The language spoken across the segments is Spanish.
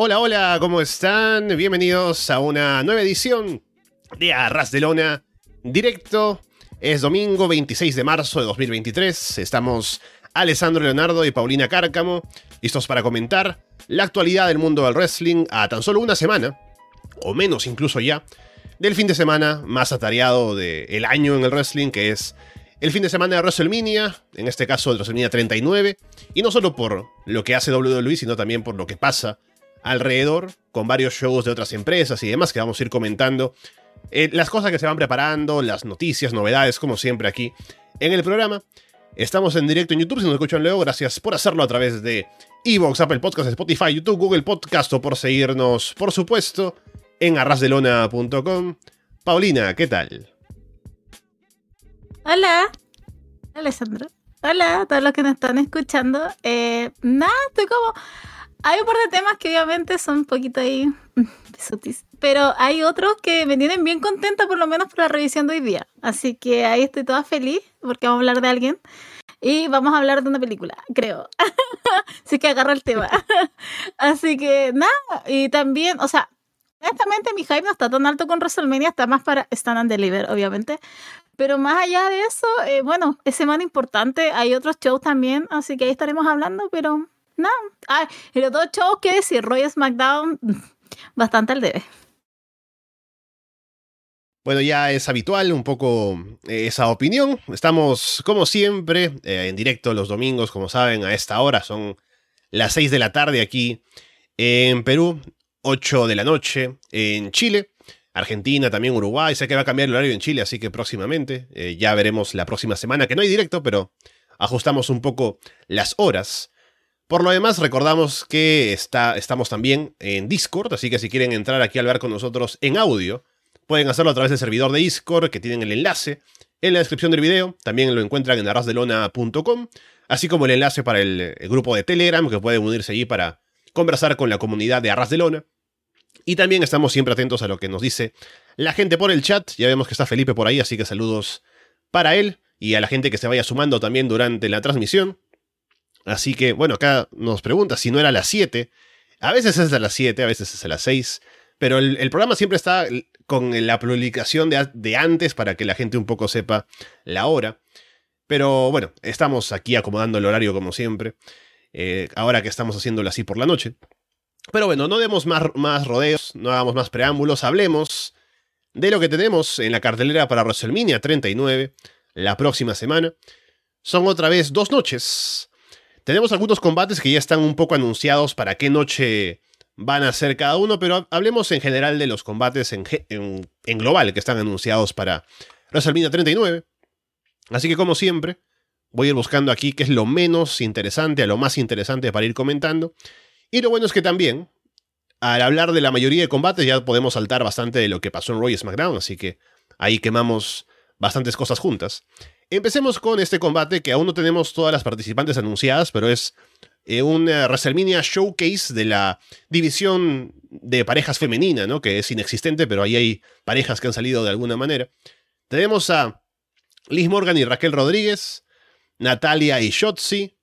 Hola, hola, ¿cómo están? Bienvenidos a una nueva edición de Arras de Lona directo. Es domingo 26 de marzo de 2023. Estamos Alessandro Leonardo y Paulina Cárcamo listos para comentar la actualidad del mundo del wrestling a tan solo una semana, o menos incluso ya, del fin de semana más atareado del año en el wrestling, que es el fin de semana de WrestleMania, en este caso de WrestleMania 39, y no solo por lo que hace WWE, sino también por lo que pasa alrededor, con varios shows de otras empresas y demás que vamos a ir comentando. Eh, las cosas que se van preparando, las noticias, novedades, como siempre aquí en el programa. Estamos en directo en YouTube, si nos escuchan luego, gracias por hacerlo a través de Evox, Apple Podcasts, Spotify, YouTube, Google Podcast o por seguirnos, por supuesto, en arrasdelona.com. Paulina, ¿qué tal? Hola, Alessandro. Hola a todos los que nos están escuchando. Eh, nada, estoy como hay un par de temas que obviamente son un poquito ahí mm, pero hay otros que me tienen bien contenta por lo menos por la revisión de hoy día. Así que ahí estoy toda feliz porque vamos a hablar de alguien y vamos a hablar de una película, creo. Así que agarra el tema. Así que nada, y también, o sea, honestamente mi hype no está tan alto con WrestleMania, está más para Stand and Deliver, obviamente. Pero más allá de eso, eh, bueno, es semana importante, hay otros shows también, así que ahí estaremos hablando, pero no. Ah, los dos shows que decir, Roy SmackDown, bastante al debe. Bueno, ya es habitual un poco eh, esa opinión. Estamos, como siempre, eh, en directo los domingos, como saben, a esta hora. Son las 6 de la tarde aquí en Perú, 8 de la noche en Chile. Argentina, también Uruguay. Sé que va a cambiar el horario en Chile, así que próximamente. Eh, ya veremos la próxima semana, que no hay directo, pero ajustamos un poco las horas. Por lo demás, recordamos que está, estamos también en Discord, así que si quieren entrar aquí al ver con nosotros en audio, pueden hacerlo a través del servidor de Discord, que tienen el enlace en la descripción del video. También lo encuentran en arrasdelona.com, así como el enlace para el, grupo de Telegram, que pueden unirse allí para conversar con la comunidad de Arras de Lona. Y también estamos siempre atentos a lo que nos dice la gente por el chat. Ya vemos que está Felipe por ahí, así que saludos para él y a la gente que se vaya sumando también durante la transmisión. Así que, bueno, acá nos pregunta si no era a las 7. A veces es a las 7, a veces es a las 6. Pero el, programa siempre está con la publicación de, antes para que la gente un poco sepa la hora. Pero bueno, estamos aquí acomodando el horario como siempre. Eh, ahora que estamos haciéndolo así por la noche. Pero bueno, no demos más, más rodeos, no hagamos más preámbulos, hablemos de lo que tenemos en la cartelera para WrestleMania 39 la próxima semana. Son otra vez dos noches tenemos algunos combates que ya están un poco anunciados para qué noche van a ser cada uno, pero hablemos en general de los combates en, global que están anunciados para WrestleMania 39. Así que como siempre, voy a ir buscando aquí qué es lo menos interesante a lo más interesante para ir comentando. Y lo bueno es que también, al hablar de la mayoría de combates, ya podemos saltar bastante de lo que pasó en Roy SmackDown, así que ahí quemamos bastantes cosas juntas. Empecemos con este combate que aún no tenemos todas las participantes anunciadas, pero es eh, un WrestleMania Showcase de la división de parejas femenina, ¿no? Que es inexistente, pero ahí hay parejas que han salido de alguna manera. Tenemos a Liz Morgan y Raquel Rodríguez, Natalia y Shotzi,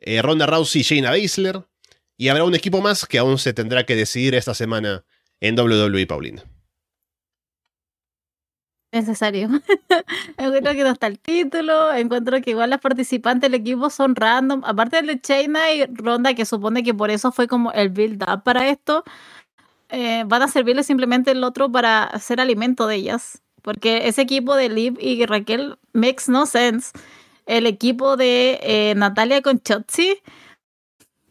eh, Ronda Rousey y Shayna Baszler, y habrá un equipo más que aún se tendrá que decidir esta semana en WWE Paulina necesario. encuentro que no está el título, encuentro que igual las participantes del equipo son random, aparte de China y Ronda, que supone que por eso fue como el build-up para esto, eh, van a servirle simplemente el otro para hacer alimento de ellas, porque ese equipo de Liv y Raquel makes no sense. El equipo de eh, Natalia con Chotzi,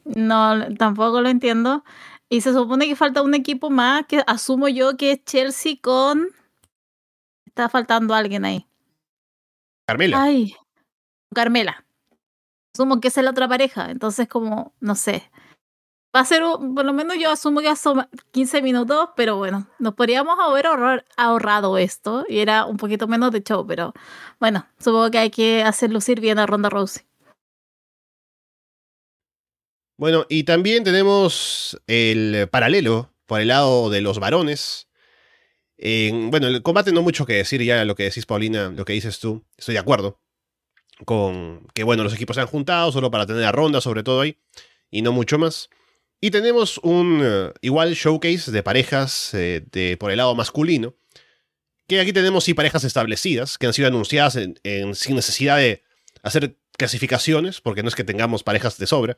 no, tampoco lo entiendo. Y se supone que falta un equipo más, que asumo yo que es Chelsea con Está faltando alguien ahí. Carmela. Ay, Carmela. Asumo que es la otra pareja, entonces como, no sé. Va a ser, por lo menos yo asumo que son 15 minutos, pero bueno, nos podríamos haber ahorrado esto y era un poquito menos de show, pero bueno, supongo que hay que hacer lucir bien a Ronda Rousey. Bueno, y también tenemos el paralelo por el lado de los varones, bueno, el combate no mucho que decir ya lo que decís, Paulina, lo que dices tú, estoy de acuerdo. con que bueno, los equipos se han juntado solo para tener la ronda sobre todo ahí y no mucho más. Y tenemos un eh, igual showcase de parejas eh, de, por el lado masculino, que aquí tenemos sí parejas establecidas, que han sido anunciadas sin necesidad de hacer clasificaciones, porque no es que tengamos parejas de sobra.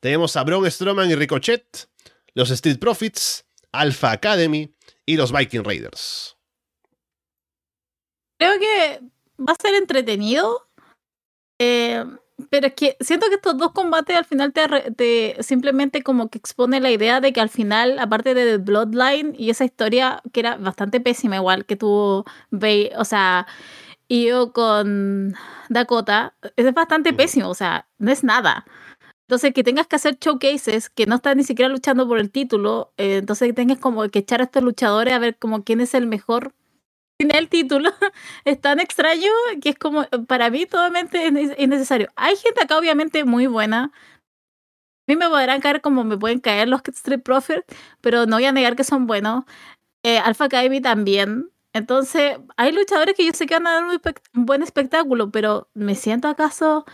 Tenemos a Braun Strowman y Ricochet, los Street Profits, Alpha Academy y los Viking Raiders. Creo que va a ser entretenido. Eh, pero es que siento que estos dos combates al final te, simplemente como que expone la idea de que al final, aparte de The Bloodline y esa historia que era bastante pésima igual que tuvo, o sea, yo con Dakota, es bastante pésimo, o sea, no es nada. Entonces, que tengas que hacer showcases, que no estás ni siquiera luchando por el título, eh, entonces que tengas como que echar a estos luchadores a ver como quién es el mejor el título es tan extraño que es como, para mí, totalmente innecesario. Hay gente acá, obviamente, muy buena. A mí me podrán caer como me pueden caer los Street Profits, pero no voy a negar que son buenos. Eh, Alpha Academy también. Entonces, hay luchadores que yo sé que van a dar un, buen espectáculo, pero ¿me siento acaso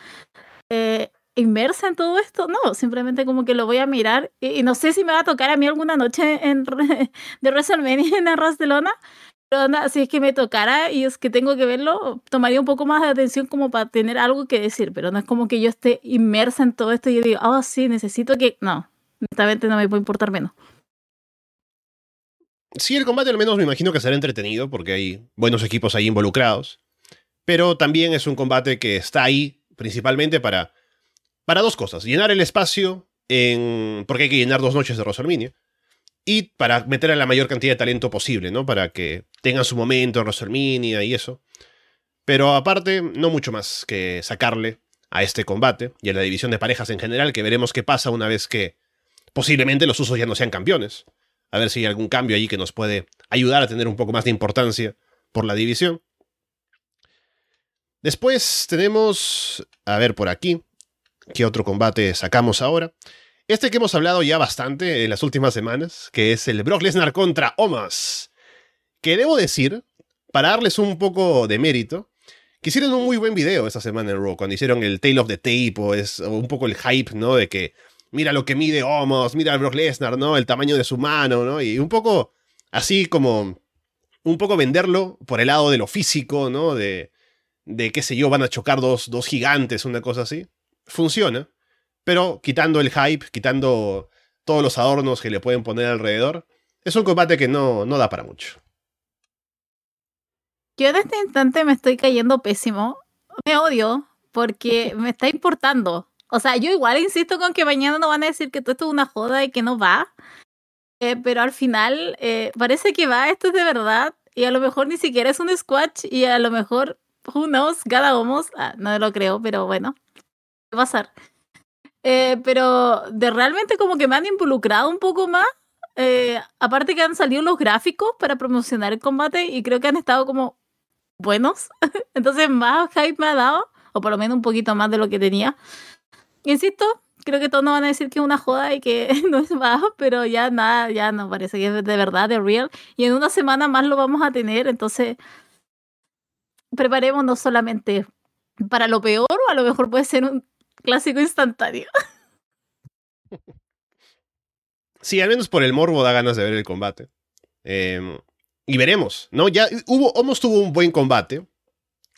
eh, inmersa en todo esto? No, simplemente como que lo voy a mirar y, no sé si me va a tocar a mí alguna noche en, de WrestleMania en Barcelona, pero si es que me tocara y es que tengo que verlo, tomaría un poco más de atención como para tener algo que decir, pero no es como que yo esté inmersa en todo esto y yo digo, oh, sí, necesito que... No, honestamente no me puede importar menos. Sí, el combate al menos me imagino que será entretenido porque hay buenos equipos ahí involucrados, pero también es un combate que está ahí principalmente para, para dos cosas, llenar el espacio en... porque hay que llenar dos noches de WrestleMania y para meter a la mayor cantidad de talento posible, ¿no? Para que tengan su momento en WrestleMania y eso. Pero aparte, no mucho más que sacarle a este combate y a la división de parejas en general, que veremos qué pasa una vez que posiblemente los usos ya no sean campeones. A ver si hay algún cambio allí que nos puede ayudar a tener un poco más de importancia por la división. Después tenemos, a ver por aquí, qué otro combate sacamos ahora. Este que hemos hablado ya bastante en las últimas semanas, que es el Brock Lesnar contra Omas. Que debo decir, para darles un poco de mérito, que hicieron un muy buen video esta semana en Raw, cuando hicieron el Tale of the Tape, o es un poco el hype, ¿no? De que mira lo que mide Omos, mira al Brock Lesnar, ¿no? El tamaño de su mano, ¿no? Y un poco así como, un poco venderlo por el lado de lo físico, ¿no? De, de qué sé yo, van a chocar dos, dos gigantes, una cosa así. Funciona. Pero quitando el hype, quitando todos los adornos que le pueden poner alrededor, es un combate que no, no da para mucho. Yo en este instante me estoy cayendo pésimo. Me odio porque me está importando. O sea, yo igual insisto con que mañana no van a decir que todo esto es una joda y que no va. Eh, pero al final eh, parece que va, esto es de verdad. Y a lo mejor ni siquiera es un squash y a lo mejor, who knows, cada homos. Ah, no lo creo, pero bueno, pasar? Eh, pero de realmente como que me han involucrado un poco más. Eh, aparte que han salido los gráficos para promocionar el combate y creo que han estado como buenos. Entonces más hype me ha dado, o por lo menos un poquito más de lo que tenía. Insisto, creo que todos nos van a decir que es una joda y que no es bajo, pero ya nada, ya no parece que es de verdad, de real. Y en una semana más lo vamos a tener, entonces preparémonos solamente para lo peor o a lo mejor puede ser un clásico instantáneo. Sí, al menos por el morbo da ganas de ver el combate. Em, y veremos, ¿no? Ya hubo, Homos tuvo un buen combate,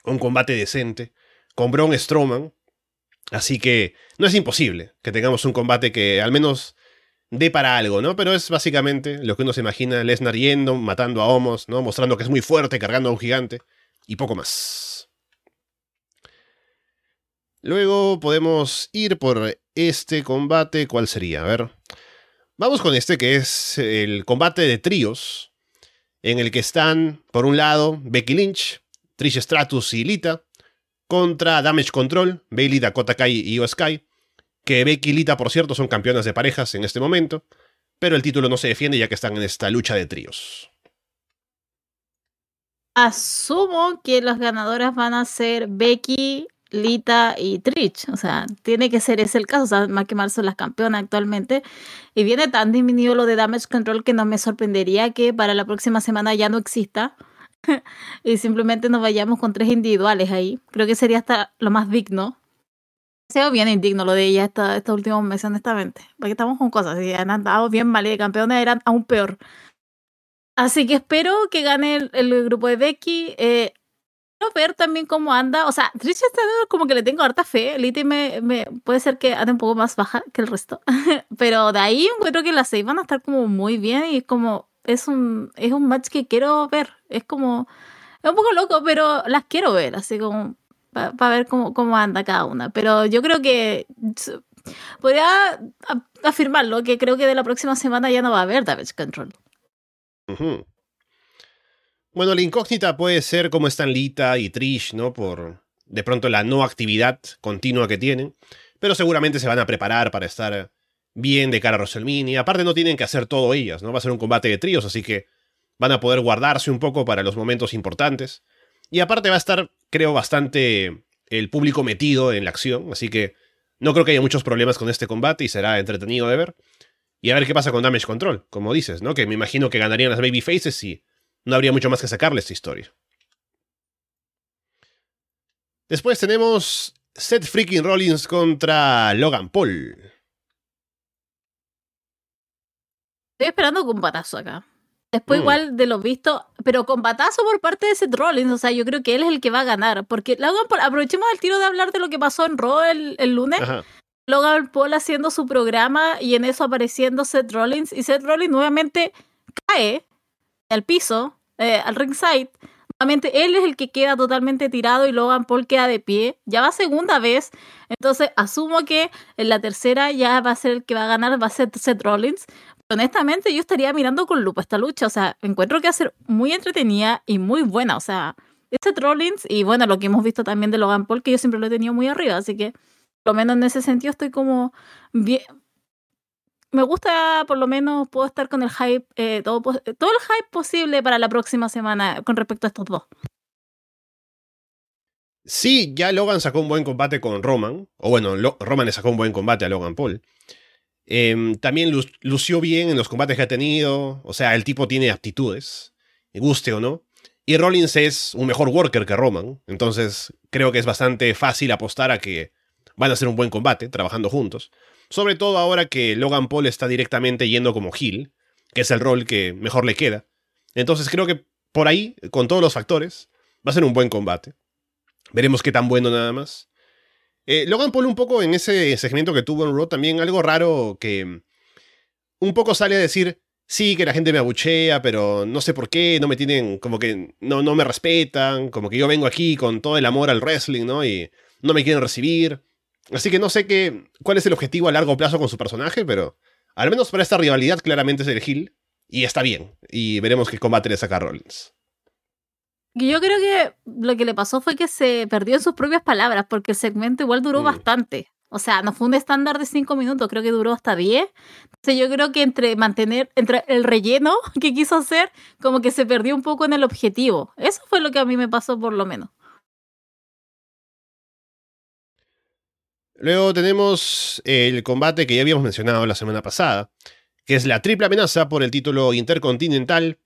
un combate decente, con Braun Strowman. Así que no es imposible que tengamos un combate que al menos dé para algo, ¿no? Pero es básicamente lo que uno se imagina, Lesnar yendo, matando a Homos, ¿no? Mostrando que es muy fuerte, cargando a un gigante, y poco más. Luego podemos ir por este combate. ¿Cuál sería? A ver. Vamos con este que es el combate de tríos. En el que están, por un lado, Becky Lynch, Trish Stratus y Lita. Contra Damage Control, Bailey, Dakota Kai y Io. Que Becky y Lita, por cierto, son campeonas de parejas en este momento. Pero el título no se defiende ya que están en esta lucha de tríos. Asumo que las ganadoras van a ser Becky, Lita y Trish. O sea, tiene que ser ese el caso. O sea, más que Mar son las campeonas actualmente. Y viene tan disminuido lo de Damage Control que no me sorprendería que para la próxima semana ya no exista. y simplemente nos vayamos con tres individuales ahí. Creo que sería hasta lo más digno. Se bien indigno lo de ella esta, estos últimos meses, honestamente. Porque estamos con cosas y han andado bien mal y de campeones eran aún peor. Así que espero que gane el, grupo de Becky. Eh, ver también cómo anda. O sea, Trish está como que le tengo harta fe. Liti me, me, puede ser que ande un poco más baja que el resto. Pero de ahí encuentro que las seis van a estar como muy bien y es como. Es un, es un match que quiero ver. Es como. Es un poco loco, pero las quiero ver. Así como para ver cómo, cómo anda cada una. Pero yo creo que podría afirmarlo, que creo que de la próxima semana ya no va a haber Damage Control. Bueno, la incógnita puede ser cómo están Lita y Trish, ¿no? Por de pronto la no actividad continua que tienen. Pero seguramente se van a preparar para estar bien de cara a WrestleMania. Aparte no tienen que hacer todo ellas, ¿no? Va a ser un combate de tríos, así que van a poder guardarse un poco para los momentos importantes. Y aparte va a estar, creo, bastante el público metido en la acción, así que no creo que haya muchos problemas con este combate y será entretenido de ver. Y a ver qué pasa con Damage Control, como dices, ¿no? Que me imagino que ganarían las Babyfaces y no habría mucho más que sacarle esta historia. Después tenemos Seth Freaking Rollins contra Logan Paul. Estoy esperando un batazo acá. Después, mm. igual de lo visto, pero con batazo por parte de Seth Rollins. O sea, yo creo que él es el que va a ganar. Porque Logan Paul, aprovechemos el tiro de hablar de lo que pasó en Raw el, lunes. Logan Paul haciendo su programa y en eso apareciendo Seth Rollins. Y Seth Rollins nuevamente cae al piso, eh, al ringside. Nuevamente él es el que queda totalmente tirado y Logan Paul queda de pie. Ya va segunda vez. Entonces asumo que en la tercera ya va a ser el que va a ganar, va a ser Seth Rollins honestamente yo estaría mirando con lupa esta lucha. O sea, encuentro que va a ser muy entretenida y muy buena. O sea, este Trollins y bueno, lo que hemos visto también de Logan Paul, que yo siempre lo he tenido muy arriba. Así que, por lo menos en ese sentido, estoy como bien. Me gusta, por lo menos, puedo estar con el hype, eh, todo, todo el hype posible para la próxima semana con respecto a estos dos. Sí, ya Logan sacó un buen combate con Roman. O bueno, Roman le sacó un buen combate a Logan Paul. Em, también lució bien en los combates que ha tenido. O sea, el tipo tiene aptitudes, guste o no. Y Rollins es un mejor worker que Roman. Entonces creo que es bastante fácil apostar a que van a hacer un buen combate trabajando juntos. Sobre todo ahora que Logan Paul está directamente yendo como heel, que es el rol que mejor le queda. Entonces creo que por ahí, con todos los factores, va a ser un buen combate. Veremos qué tan bueno nada más. Eh, Logan Paul un poco en ese segmento que tuvo en Raw también algo raro que un poco sale a decir, sí, que la gente me abuchea, pero no sé por qué, no me tienen, como que no, no me respetan, como que yo vengo aquí con todo el amor al wrestling, ¿no? Y no me quieren recibir. Así que no sé qué, cuál es el objetivo a largo plazo con su personaje, pero al menos para esta rivalidad claramente es el Hill y está bien. Y veremos qué combate le saca Rollins. Yo creo que lo que le pasó fue que se perdió en sus propias palabras, porque el segmento igual duró mm. bastante. O sea, no fue un estándar de cinco minutos, creo que duró hasta 10. Entonces yo creo que entre mantener, entre el relleno que quiso hacer, como que se perdió un poco en el objetivo. Eso fue lo que a mí me pasó por lo menos. Luego tenemos el combate que ya habíamos mencionado la semana pasada, que es la triple amenaza por el título intercontinental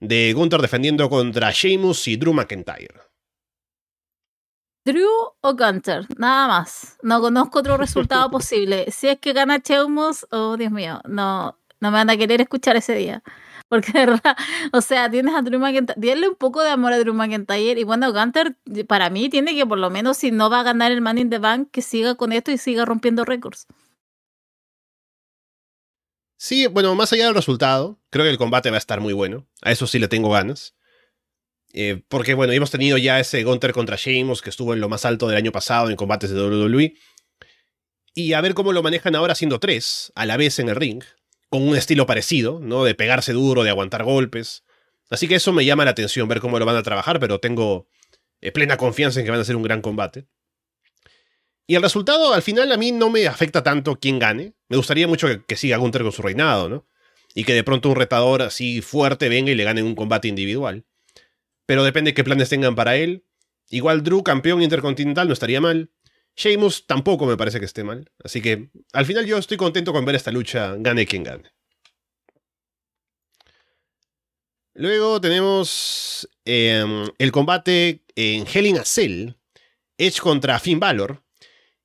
de Gunther defendiendo contra Sheamus y Drew McIntyre. Drew o Gunther, nada más. No conozco otro resultado posible. Si es que gana Sheamus, oh Dios mío, no, no me van a querer escuchar ese día. Porque de verdad, o sea, tienes a Drew McIntyre, dile un poco de amor a Drew McIntyre. Y bueno, Gunter, para mí, tiene que por lo menos, si no va a ganar el Man in the Bank, que siga con esto y siga rompiendo récords. Sí, bueno, más allá del resultado, creo que el combate va a estar muy bueno. A eso sí le tengo ganas. Eh, porque, bueno, hemos tenido ya ese Gunter contra Sheamus que estuvo en lo más alto del año pasado en combates de WWE. Y a ver cómo lo manejan ahora siendo tres a la vez en el ring, con un estilo parecido, ¿no? De pegarse duro, de aguantar golpes. Así que eso me llama la atención, ver cómo lo van a trabajar, pero tengo eh, plena confianza en que van a ser un gran combate. Y el resultado, al final, a mí no me afecta tanto quién gane. Me gustaría mucho que, siga Gunther con su reinado, ¿no? Y que de pronto un retador así fuerte venga y le gane un combate individual. Pero depende qué planes tengan para él. Igual Drew, campeón intercontinental, no estaría mal. Sheamus tampoco me parece que esté mal. Así que al final yo estoy contento con ver esta lucha, gane quien gane. Luego tenemos em, el combate en Hell in a Cell, Edge contra Finn Balor.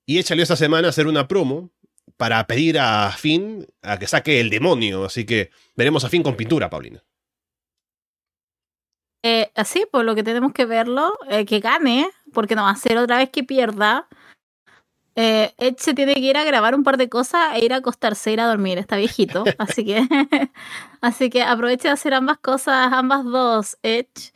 Y Edge salió esta semana a hacer una promo para pedir a Finn a que saque el demonio. Así que veremos a Finn con pintura, Paulina. Eh, así, por lo que tenemos que verlo, eh, que gane, porque no va a ser otra vez que pierda. Eh, Edge se tiene que ir a grabar un par de cosas e ir a acostarse, ir a dormir, está viejito. así que así que aproveche de hacer ambas cosas, ambas dos, Edge.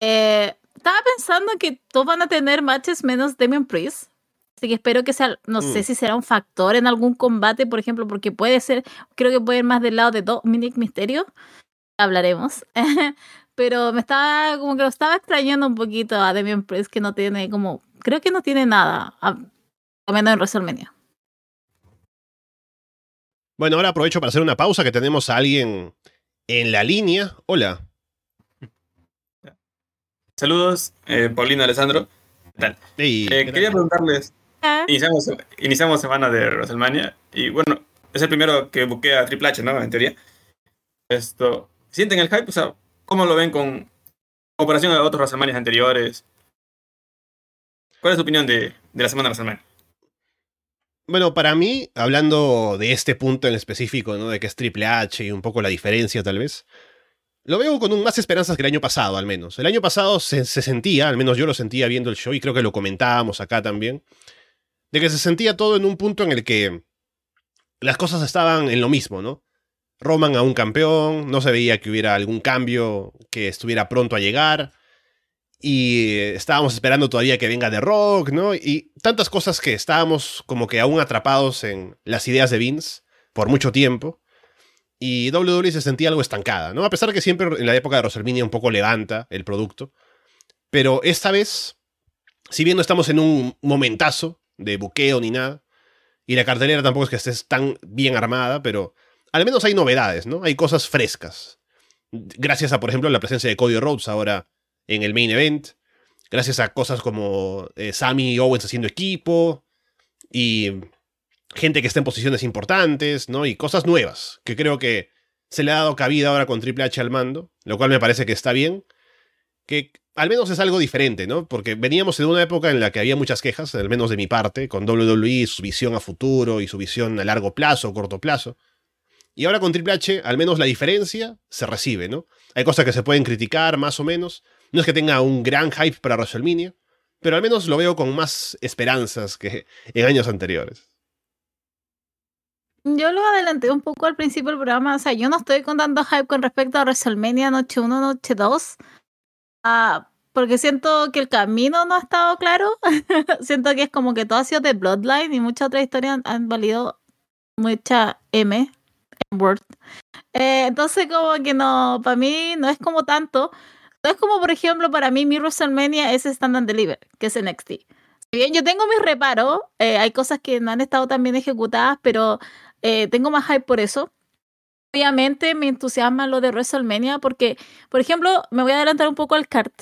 Eh, estaba pensando que todos van a tener matches menos Damian Priest. Así que espero que sea, no sé mm. si será un factor en algún combate, por ejemplo, porque puede ser, creo que puede ir más del lado de Dominic Mysterio. Hablaremos. Pero me estaba, como que lo estaba extrañando un poquito a Damian Priest, que no tiene como, creo que no tiene nada menos en WrestleMania. Bueno, ahora aprovecho para hacer una pausa que tenemos a alguien en la línea. Hola. Saludos, eh, Paulina Alessandro. ¿Qué eh, quería preguntarles. Ah. Iniciamos, iniciamos semana de WrestleMania y bueno, es el primero que buquea a Triple H, ¿no? En teoría. Esto, ¿Sienten el hype? O sea, ¿cómo lo ven con comparación a otros WrestleMania anteriores? ¿Cuál es tu opinión de, de la semana de WrestleMania? Bueno, para mí, hablando de este punto en específico, ¿no? De que es Triple H y un poco la diferencia, tal vez. Lo veo con más esperanzas que el año pasado, al menos. El año pasado se, sentía, al menos yo lo sentía viendo el show, y creo que lo comentábamos acá también, de que se sentía todo en un punto en el que las cosas estaban en lo mismo, ¿no? Roman a un campeón, no se veía que hubiera algún cambio que estuviera pronto a llegar y estábamos esperando todavía que venga The Rock, ¿no? Y tantas cosas que estábamos como que aún atrapados en las ideas de Vince por mucho tiempo. Y WWE se sentía algo estancada, ¿no? A pesar que siempre en la época de WrestleMania un poco levanta el producto. Pero esta vez, si bien no estamos en un momentazo de buqueo ni nada, y la cartelera tampoco es que esté tan bien armada, pero al menos hay novedades, ¿no? Hay cosas frescas. Gracias a, por ejemplo, la presencia de Cody Rhodes ahora en el main event, gracias a cosas como eh, Sammy Owens haciendo equipo y gente que está en posiciones importantes, ¿no? Y cosas nuevas, que creo que se le ha dado cabida ahora con Triple H al mando, lo cual me parece que está bien, que al menos es algo diferente, ¿no? Porque veníamos en una época en la que había muchas quejas, al menos de mi parte, con WWE, su visión a futuro y su visión a largo plazo corto plazo. Y ahora con Triple H, al menos la diferencia se recibe, ¿no? Hay cosas que se pueden criticar más o menos, no es que tenga un gran hype para WrestleMania, pero al menos lo veo con más esperanzas que en años anteriores. Yo lo adelanté un poco al principio del programa, o sea, yo no estoy con tanto hype con respecto a WrestleMania Noche 1, Noche 2, ah, porque siento que el camino no ha estado claro, siento que es como que todo ha sido de Bloodline y muchas otras historias han, valido mucha M, en Word. Eh, entonces como que no, para mí no es como tanto, es como, por ejemplo, para mí mi WrestleMania es Stand and Deliver, que es NXT. Si bien yo tengo mis reparos, eh, hay cosas que no han estado tan bien ejecutadas, pero eh, tengo más hype por eso. Obviamente me entusiasma lo de WrestleMania porque, por ejemplo, me voy a adelantar un poco al kart,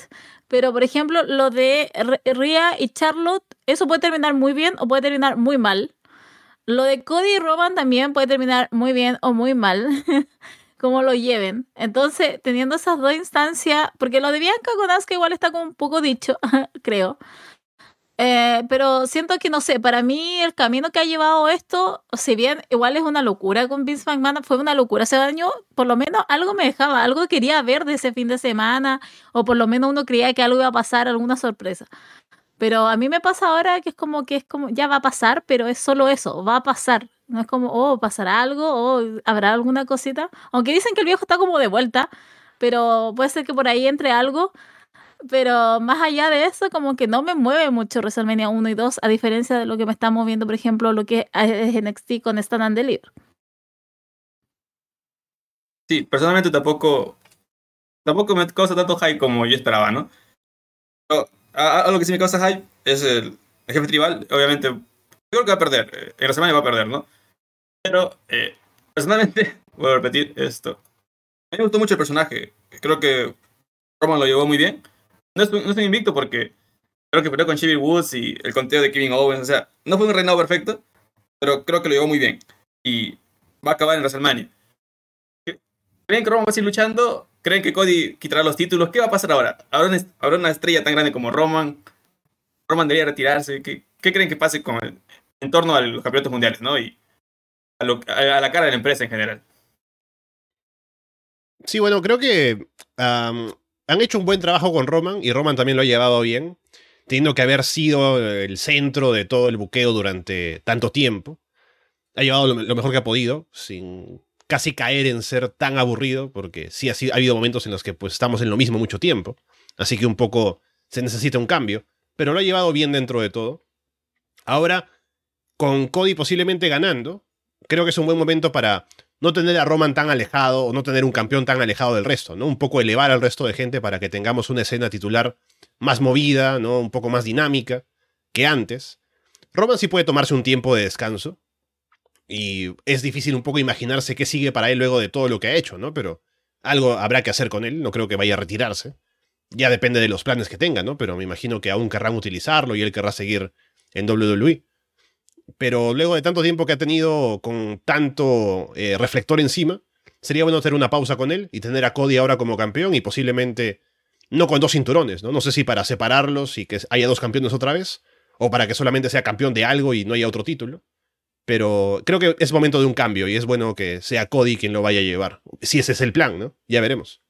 pero por ejemplo, lo de Rhea y Charlotte, eso puede terminar muy bien o puede terminar muy mal. Lo de Cody y Roman también puede terminar muy bien o muy mal. cómo lo lleven. Entonces, teniendo esas dos instancias, porque lo de Bianca con Asuka igual está como un poco dicho, creo. Eh, pero siento que, no sé, para mí el camino que ha llevado esto, si bien igual es una locura con Vince McMahon, fue una locura ese año, por lo menos algo me dejaba, algo quería ver de ese fin de semana, o por lo menos uno creía que algo iba a pasar, alguna sorpresa. Pero a mí me pasa ahora que es como que es como, ya va a pasar, pero es solo eso, va a pasar. No es como, oh, pasará algo, o oh, habrá alguna cosita. Aunque dicen que el viejo está como de vuelta, pero puede ser que por ahí entre algo. Pero más allá de eso, como que no me mueve mucho WrestleMania 1 y 2, a diferencia de lo que me está moviendo, por ejemplo, lo que es NXT con Stand and Deliver. Sí, personalmente tampoco, tampoco me causa tanto hype como yo esperaba, ¿no? Pero, que sí me causa hype es el, el jefe tribal. Obviamente, creo que va a perder. Eh, en la semana va a perder, ¿no? Pero, eh, personalmente, voy a repetir esto. A mí me gustó mucho el personaje. Creo que Roman lo llevó muy bien. No estoy, no estoy invicto porque creo que peleó con Chevy Woods y el conteo de Kevin Owens. O sea, no fue un reinado perfecto, pero creo que lo llevó muy bien. Y va a acabar en WrestleMania. Bien que Roman va a seguir luchando. ¿Creen que Cody quitará los títulos? ¿Qué va a pasar ahora? ¿Habrá una, una estrella tan grande como Roman? ¿Roman debería retirarse? ¿Qué, creen que pase con en torno a los campeonatos mundiales, ¿no? Y a, la cara de la empresa en general. Sí, bueno, creo que han hecho un buen trabajo con Roman y Roman también lo ha llevado bien, teniendo que haber sido el centro de todo el buqueo durante tanto tiempo. Ha llevado lo, mejor que ha podido, sin casi caer en ser tan aburrido, porque sí ha, ha habido momentos en los que pues estamos en lo mismo mucho tiempo, así que un poco se necesita un cambio, pero lo ha llevado bien dentro de todo. Ahora, con Cody posiblemente ganando, creo que es un buen momento para no tener a Roman tan alejado o no tener un campeón tan alejado del resto, ¿no? Un poco elevar al resto de gente para que tengamos una escena titular más movida, ¿no? Un poco más dinámica que antes. Roman sí puede tomarse un tiempo de descanso y es difícil un poco imaginarse qué sigue para él luego de todo lo que ha hecho, ¿no? Pero algo habrá que hacer con él, no creo que vaya a retirarse. Ya depende de los planes que tenga, ¿no? Pero me imagino que aún querrán utilizarlo y él querrá seguir en WWE pero luego de tanto tiempo que ha tenido con tanto eh, reflector encima, sería bueno tener una pausa con él y tener a Cody ahora como campeón y posiblemente no con dos cinturones, ¿no? No sé si para separarlos y que haya dos campeones otra vez, o para que solamente sea campeón de algo y no haya otro título. Pero creo que es momento de un cambio y es bueno que sea Cody quien lo vaya a llevar. Si ese es el plan, ¿no? Ya veremos.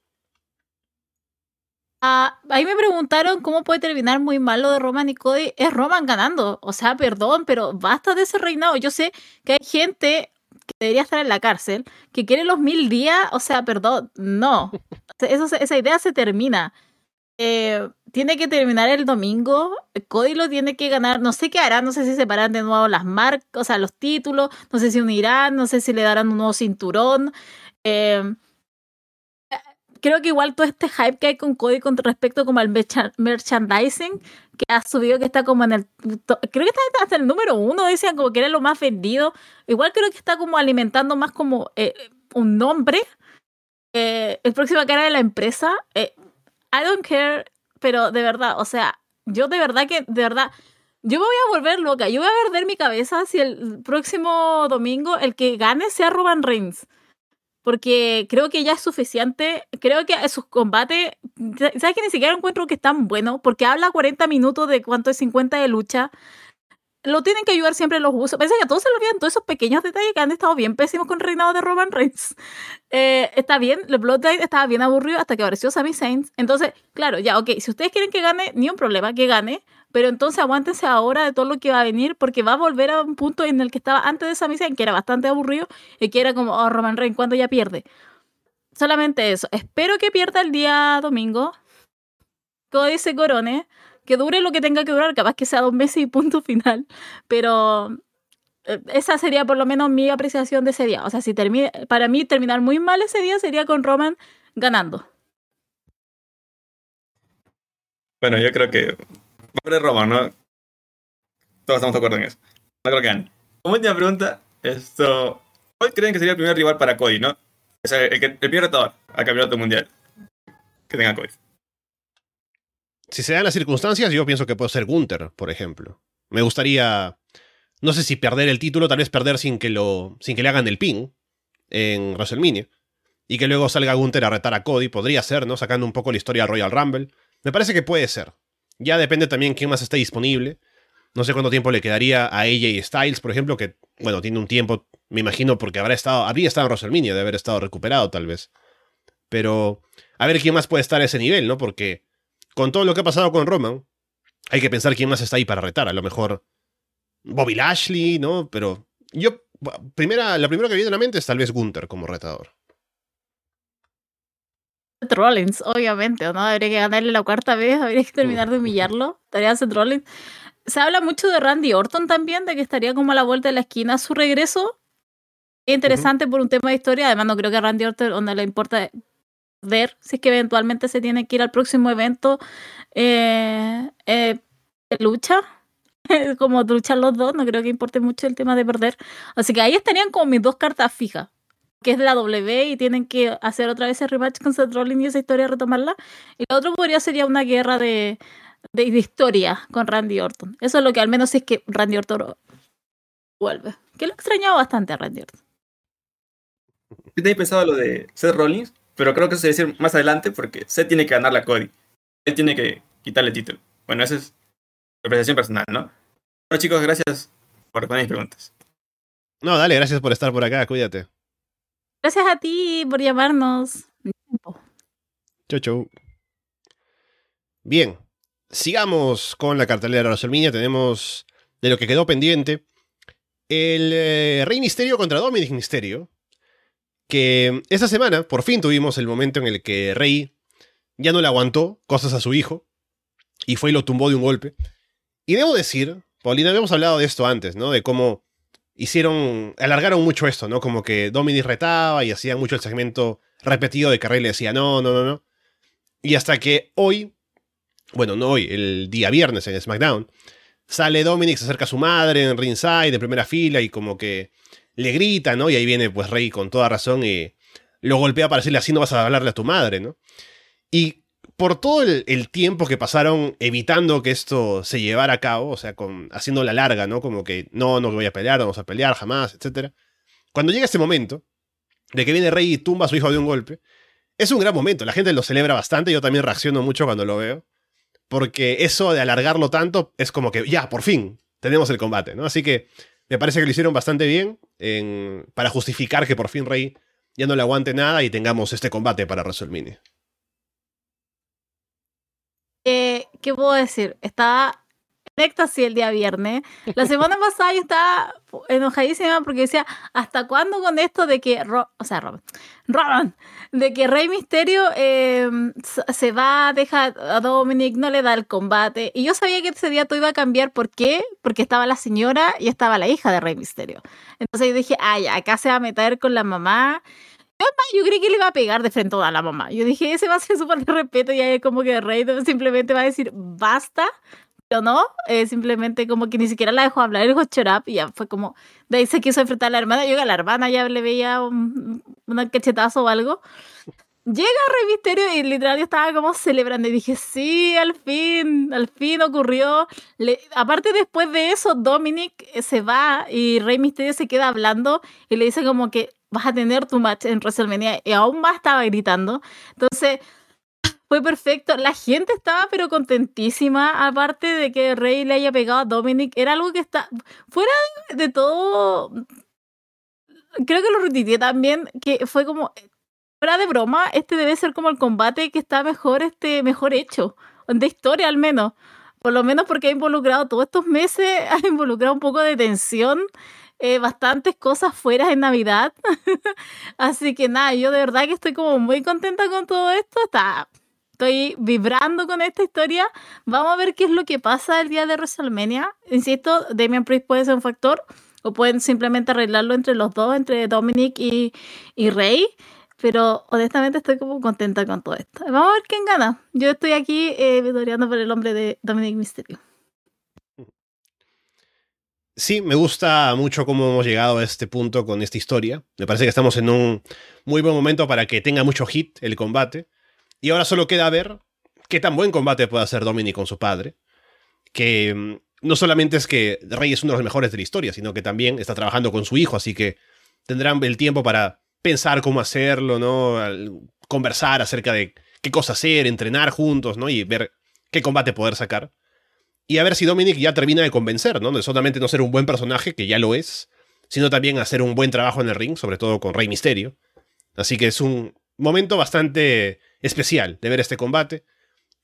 Ah, ahí me preguntaron cómo puede terminar muy mal lo de Roman y Cody. Es Roman ganando. O sea, perdón, pero basta de ese reinado. Yo sé que hay gente que debería estar en la cárcel, que quiere los mil días. O sea, perdón, no. Eso esa idea se termina. Eh, tiene que terminar el domingo. Cody lo tiene que ganar. No sé qué hará. No sé si separan de nuevo las marcas, o sea, los títulos. No sé si unirán. No sé si le darán un nuevo cinturón. Eh, creo que igual todo este hype que hay con Cody con respecto como al mercha- merchandising que ha subido que está como en el creo que está hasta el número uno decían como que era lo más vendido. Igual creo que está como alimentando más como eh, un nombre. Eh, el próximo cara de la empresa eh, I don't care pero de verdad o sea yo de verdad que de verdad yo me voy a volver loca yo voy a perder mi cabeza si el próximo domingo el que gane sea Roman Reigns porque creo que ya es suficiente. Creo que sus combates, ¿sabes que ni siquiera encuentro que están buenos? Porque habla 40 minutos de cuánto es 50 de lucha. Lo tienen que ayudar siempre los usos. Parece que a todos se lo olvidan todos esos pequeños detalles que han estado bien pésimos con el reinado de Roman Reigns. Eh, está bien, el Bloodline estaba bien aburrido hasta que apareció Sami Zayn. Entonces, claro, ya, ok, si ustedes quieren que gane, ni un problema, que gane. Pero entonces aguántense ahora de todo lo que va a venir, porque va a volver a un punto en el que estaba antes de Sami Zayn, que era bastante aburrido, y que era como, oh, Roman Reigns, ¿cuándo ya pierde? Solamente eso. Espero que pierda el día domingo. Cody se corone. Que dure lo que tenga que durar, capaz que sea dos meses y punto final. Pero eh, esa sería por lo menos mi apreciación de ese día. O sea, si termina, para mí terminar muy mal ese día sería con Roman ganando. Bueno, yo creo que va a perder Roman, ¿no? Todos estamos de acuerdo en eso. No creo que gane. Como última pregunta, esto... ¿Cuál creen que sería el primer rival para Cody, no? O sea, el, que- el primer retador al campeonato mundial que tenga Cody. Si se dan las circunstancias, yo pienso que puede ser Gunther, por ejemplo. Me gustaría, no sé si perder el título, tal vez perder sin que lo, sin que le hagan el pin en WrestleMania y que luego salga Gunther a retar a Cody, podría ser, ¿no? Sacando un poco la historia del Royal Rumble. Me parece que puede ser. Ya depende también quién más esté disponible. No sé cuánto tiempo le quedaría a AJ Styles, por ejemplo, que, bueno, tiene un tiempo, me imagino, porque habrá estado, habría estado en WrestleMania, de haber estado recuperado, tal vez. Pero, a ver quién más puede estar a ese nivel, ¿no? Porque con todo lo que ha pasado con Roman, hay que pensar quién más está ahí para retar. A lo mejor Bobby Lashley, ¿no? Pero yo, primera, la primera que viene a la mente es tal vez Gunther como retador. Seth Rollins, obviamente, ¿o no? Habría que ganarle la cuarta vez, habría que terminar de humillarlo. Estaría Seth Rollins. Se habla mucho de Randy Orton también, de que estaría como a la vuelta de la esquina su regreso. Es interesante por un tema de historia. Además, no creo que a Randy Orton donde le importa ver si es que eventualmente se tiene que ir al próximo evento eh, eh, de lucha. como luchan los dos, no creo que importe mucho el tema de perder. Así que ahí estarían como mis dos cartas fijas que es de la W y tienen que hacer otra vez el rematch con Seth Rollins y esa historia retomarla. Y lo otro podría sería una guerra de, de, de historia con Randy Orton. Eso es lo que al menos si es que Randy Orton vuelve. Que lo he extrañado bastante a Randy Orton. ¿Qué tenéis pensado lo de Seth Rollins? pero creo que eso se debe decir más adelante porque Seth tiene que ganarle a Cody. Él tiene que quitarle el título. Bueno, esa es mi apreciación personal, ¿no? Bueno, chicos, gracias por responder mis preguntas. No, dale, gracias por estar por acá, cuídate. Gracias a ti por llamarnos. Chau, chau. Bien, sigamos con la cartelera de WrestleMania. Tenemos de lo que quedó pendiente el eh, Rey Misterio contra Dominic Misterio. Que esta semana por fin tuvimos el momento en el que Rey ya no le aguantó cosas a su hijo y fue y lo tumbó de un golpe. Y debo decir, Paulina, habíamos hablado de esto antes, ¿no? De cómo hicieron, alargaron mucho esto, ¿no? Como que Dominic retaba y hacían mucho el segmento repetido de que Rey le decía no, no, no, no. Y hasta que hoy, bueno, no hoy, el día viernes en SmackDown, sale Dominic, se acerca a su madre en ringside, de primera fila, y como que le grita, ¿no? Y ahí viene pues Rey con toda razón y lo golpea para decirle así no vas a hablarle a tu madre, ¿no? Y por todo el, tiempo que pasaron evitando que esto se llevara a cabo, o sea, haciendo la larga, ¿no? Como que no, no voy a pelear, no vamos a pelear jamás, etc. Cuando llega ese momento de que viene Rey y tumba a su hijo de un golpe, es un gran momento. La gente lo celebra bastante, yo también reacciono mucho cuando lo veo, porque eso de alargarlo tanto es como que ya, por fin, tenemos el combate, ¿no? Así que me parece que lo hicieron bastante bien para justificar que por fin Rey ya no le aguante nada y tengamos este combate para WrestleMania. Eh, ¿Qué puedo decir? Estaba en éxtasis el día viernes. La semana pasada yo estaba enojadísima porque decía, ¿hasta cuándo con esto de que, o sea, Robin, de que Rey Misterio em, se va, deja a Dominic, no le da el combate? Y yo sabía que ese día todo iba a cambiar. ¿Por qué? Porque estaba la señora y estaba la hija de Rey Misterio. Entonces yo dije, ay, acá se va a meter con la mamá yo creí que le iba a pegar de frente a la mamá. Yo dije, ese va a ser súper de respeto y ahí como que Rey simplemente va a decir, basta. Pero no, eh, simplemente como que ni siquiera la dejó hablar, shut up y ya fue como, de ahí se quiso enfrentar a la hermana. Yo a la hermana ya le veía un, un cachetazo o algo. Llega Rey Misterio y literal yo estaba como celebrando y dije, sí, al fin, al fin ocurrió. Le, aparte después de eso, Dominic se va y Rey Misterio se queda hablando y le dice como que vas a tener tu match en WrestleMania y aún más estaba gritando. Entonces, fue perfecto. La gente estaba pero contentísima, aparte de que Rey le haya pegado a Dominic. Era algo que está fuera de todo. Creo que lo repetí también, que fue como fuera de broma, este debe ser como el combate que está mejor, este, mejor hecho, de historia al menos. Por lo menos porque ha involucrado todos estos meses, ha involucrado un poco de tensión eh, bastantes cosas fuera en Navidad. Así que nada, yo de verdad que estoy como muy contenta con todo esto. Está, estoy vibrando con esta historia. Vamos a ver qué es lo que pasa el día de WrestleMania. Insisto, Damian Priest puede ser un factor o pueden simplemente arreglarlo entre los dos, entre Dominic y, y Rey. Pero honestamente estoy como contenta con todo esto. Vamos a ver quién gana. Yo estoy aquí eh, por el hombre de Dominic Mysterio. Sí, me gusta mucho cómo hemos llegado a este punto con esta historia. Me parece que estamos en un muy buen momento para que tenga mucho hit el combate. Y ahora solo queda ver qué tan buen combate puede hacer Dominic con su padre. Que mm, no solamente es que Rey es uno de los mejores de la historia, sino que también está trabajando con su hijo, así que tendrán el tiempo para pensar cómo hacerlo, ¿no? Conversar acerca de qué cosa hacer, entrenar juntos, ¿no? Y ver qué combate poder sacar. Y a ver si Dominic ya termina de convencer, ¿no? De solamente no ser un buen personaje, que ya lo es, sino también hacer un buen trabajo en el ring, sobre todo con Rey Misterio. Así que es un momento bastante especial de ver este combate,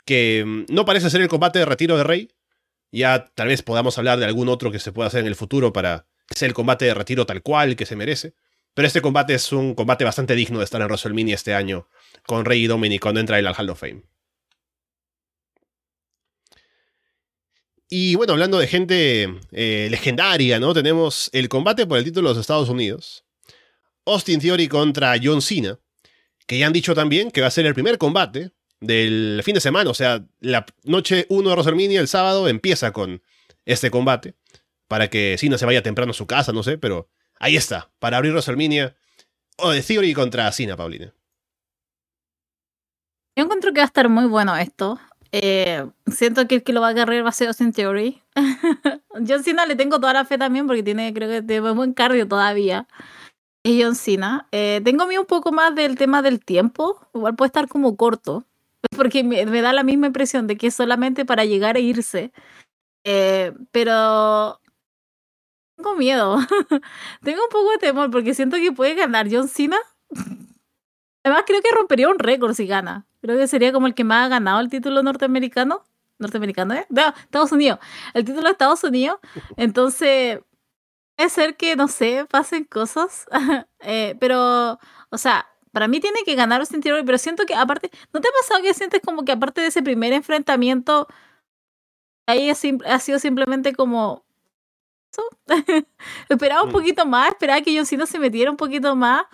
que mm, no parece ser el combate de retiro de Rey. Ya tal vez podamos hablar de algún otro que se pueda hacer en el futuro para que sea el combate de retiro tal cual que se merece. Pero este combate es un combate bastante digno de estar en WrestleMania este año con Rey y Dominic cuando entra él al Hall of Fame. Y bueno, hablando de gente eh, legendaria, ¿no? Tenemos el combate por el título de los Estados Unidos. Austin Theory contra John Cena, que ya han dicho también que va a ser el primer combate del fin de semana, o sea, la noche 1 de WrestleMania, el sábado, empieza con este combate, para que Cena se vaya temprano a su casa, no sé, pero ahí está, para abrir WrestleMania, o de Theory contra Cena, Paulina. Yo encuentro que va a estar muy bueno esto. Eh, siento que el que lo va a agarrar va a ser Austin Theory. John Cena le tengo toda la fe también porque tiene, creo que tiene buen cardio todavía. es John Cena. Eh, tengo miedo un poco más del tema del tiempo. Igual puede estar como corto. Porque me, me da la misma impresión de que es solamente para llegar e irse. Eh, pero tengo miedo. tengo un poco de temor porque siento que puede ganar John Cena. Además, creo que rompería un récord si gana. Creo que sería como el que más ha ganado el título norteamericano. Norteamericano, ¿eh? No, Estados Unidos. El título de Estados Unidos. Entonces, puede ser que, no sé, pasen cosas. eh, pero, o sea, para mí tiene que ganar Austin Theory, pero siento que aparte, ¿no te ha pasado que sientes como que aparte de ese primer enfrentamiento, ahí ha, sido simplemente como... esperaba un Mm. poquito más, esperaba que John Cena se metiera un poquito más.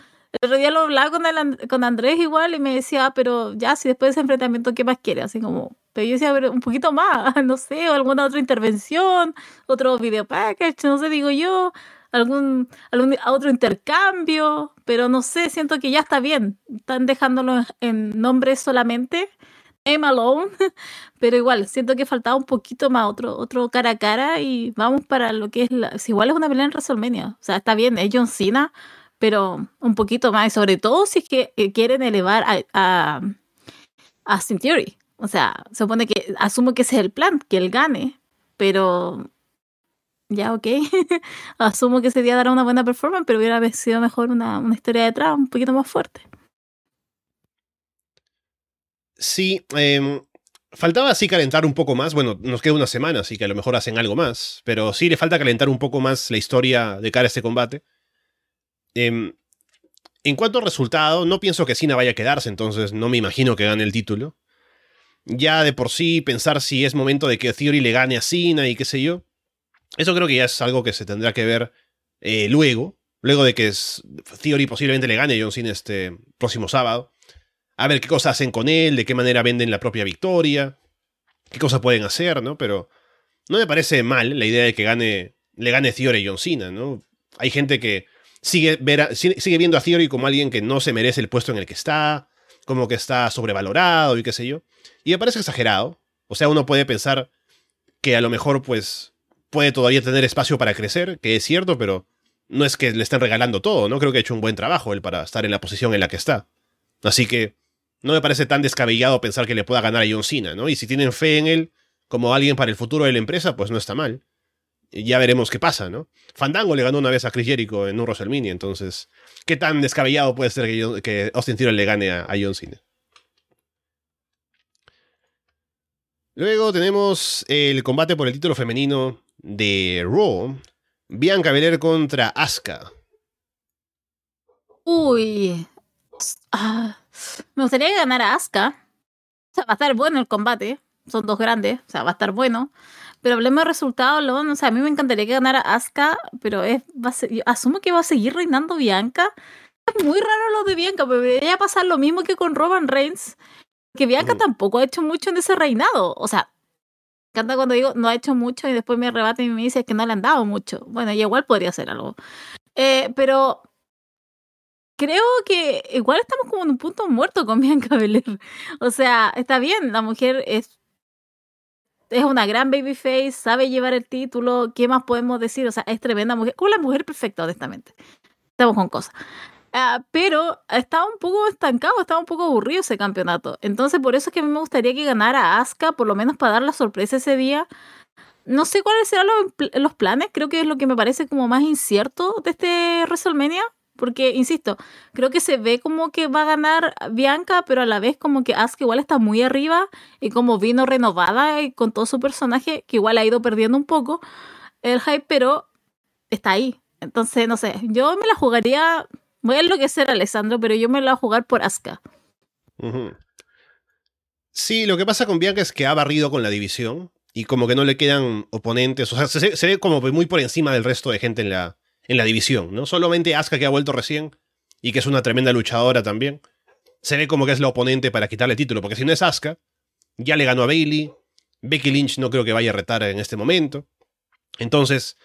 El otro día lo hablaba con, el con Andrés igual y me decía, "Ah, pero ya, si después de ese enfrentamiento, ¿qué más quiere? Así como, pero yo decía, pero un poquito más, no sé, o alguna otra intervención, otro video package, no sé, digo yo, algún, algún otro intercambio, pero no sé, siento que ya está bien. Están dejándolo en nombres solamente. Name alone, pero igual, siento que faltaba un poquito más, otro, otro cara a cara y vamos para lo que es la. Si igual es una pelea en WrestleMania, o sea, está bien, es John Cena, pero un poquito más, sobre todo si es que eh, quieren elevar a, a, a Theory. O sea, se supone que, asumo que ese es el plan, que él gane, pero ya, ok. asumo que ese día dará una buena performance, pero hubiera sido mejor una, una historia detrás un poquito más fuerte. Sí, em, faltaba así calentar un poco más. Bueno, nos queda una semana, así que a lo mejor hacen algo más. Pero sí le falta calentar un poco más la historia de cara a este combate. Em, en cuanto al resultado, no pienso que Cena vaya a quedarse, entonces no me imagino que gane el título. Ya de por sí pensar si es momento de que Theory le gane a Cena y qué sé yo. Eso creo que ya es algo que se tendrá que ver eh, luego. Luego de que Theory posiblemente le gane a John Cena este próximo sábado a ver qué cosas hacen con él, de qué manera venden la propia victoria, qué cosas pueden hacer, ¿no? Pero no me parece mal la idea de que gane, le gane Theory a John Cena, ¿no? Hay gente que sigue, sigue viendo a Theory como alguien que no se merece el puesto en el que está, como que está sobrevalorado y qué sé yo. Y me parece exagerado. O sea, uno puede pensar que a lo mejor, pues, puede todavía tener espacio para crecer, que es cierto, pero no es que le estén regalando todo, ¿no? Creo que ha hecho un buen trabajo él para estar en la posición en la que está. Así que no me parece tan descabellado pensar que le pueda ganar a John Cena, ¿no? Y si tienen fe en él como alguien para el futuro de la empresa, pues no está mal. Ya veremos qué pasa, ¿no? Fandango le ganó una vez a Chris Jericho en un WrestleMania, entonces, ¿qué tan descabellado puede ser que, que Austin Theory le gane a, a John Cena? Luego tenemos el combate por el título femenino de Raw. Bianca Belair contra Asuka. Uy. Ah, me gustaría que ganara Asuka. O sea, va a estar bueno el combate. Son dos grandes. O sea, va a estar bueno. Pero hablemos de resultados, Lon. O sea, a mí me encantaría que ganara Asuka. Pero es, va a ser- yo asumo que va a seguir reinando Bianca. Es muy raro lo de Bianca. Pero debería pasar lo mismo que con Roman Reigns. Que Bianca Ujú. tampoco ha hecho mucho en ese reinado. O sea, encanta cuando digo no ha hecho mucho y después me rebate y me dice que no le han dado mucho. Bueno, y igual podría hacer algo. Eh, pero creo que igual estamos como en un punto muerto con Bianca Belair. O sea, está bien, la mujer es es una gran babyface, sabe llevar el título, ¿qué más podemos decir? O sea, es tremenda mujer, como la mujer perfecta, honestamente. Estamos con cosas. Ah, pero estaba un poco estancado, estaba un poco aburrido ese campeonato. Entonces, por eso es que a mí me gustaría que ganara Asuka, por lo menos para dar la sorpresa ese día. No sé cuáles serán los, los planes, creo que es lo que me parece como más incierto de este WrestleMania. Porque, insisto, creo que se ve como que va a ganar Bianca, pero a la vez como que Asuka igual está muy arriba y como vino renovada y con todo su personaje, que igual ha ido perdiendo un poco el hype, pero está ahí. Entonces, no sé, yo me la jugaría, voy a enloquecer a Alessandro, pero yo me la voy a jugar por Asuka. Sí, lo que pasa con Bianca es que ha barrido con la división y como que no le quedan oponentes. O sea, se, se ve como muy por encima del resto de gente en la, en la división, ¿no? Solamente Asuka que ha vuelto recién y que es una tremenda luchadora también. Se ve como que es la oponente para quitarle el título, porque si no es Asuka, ya le ganó a Bailey. Becky Lynch no creo que vaya a retar en este momento. Entonces,